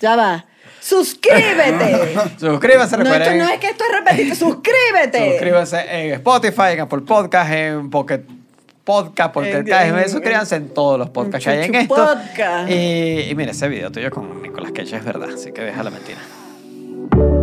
Ya va. ¡Suscríbete! <laughs> Suscríbanse, No, recuerden. esto no es que esto es repetido. ¡Suscríbete! Suscríbanse en Spotify, en Apple Podcast, en Pocket Podcast, Pocket En- Cast. Suscríbanse en todos los podcasts que hay en esto. Podcast. Y, y mira, ese video tuyo con Nicolás Cage es verdad, así que deja la mentira.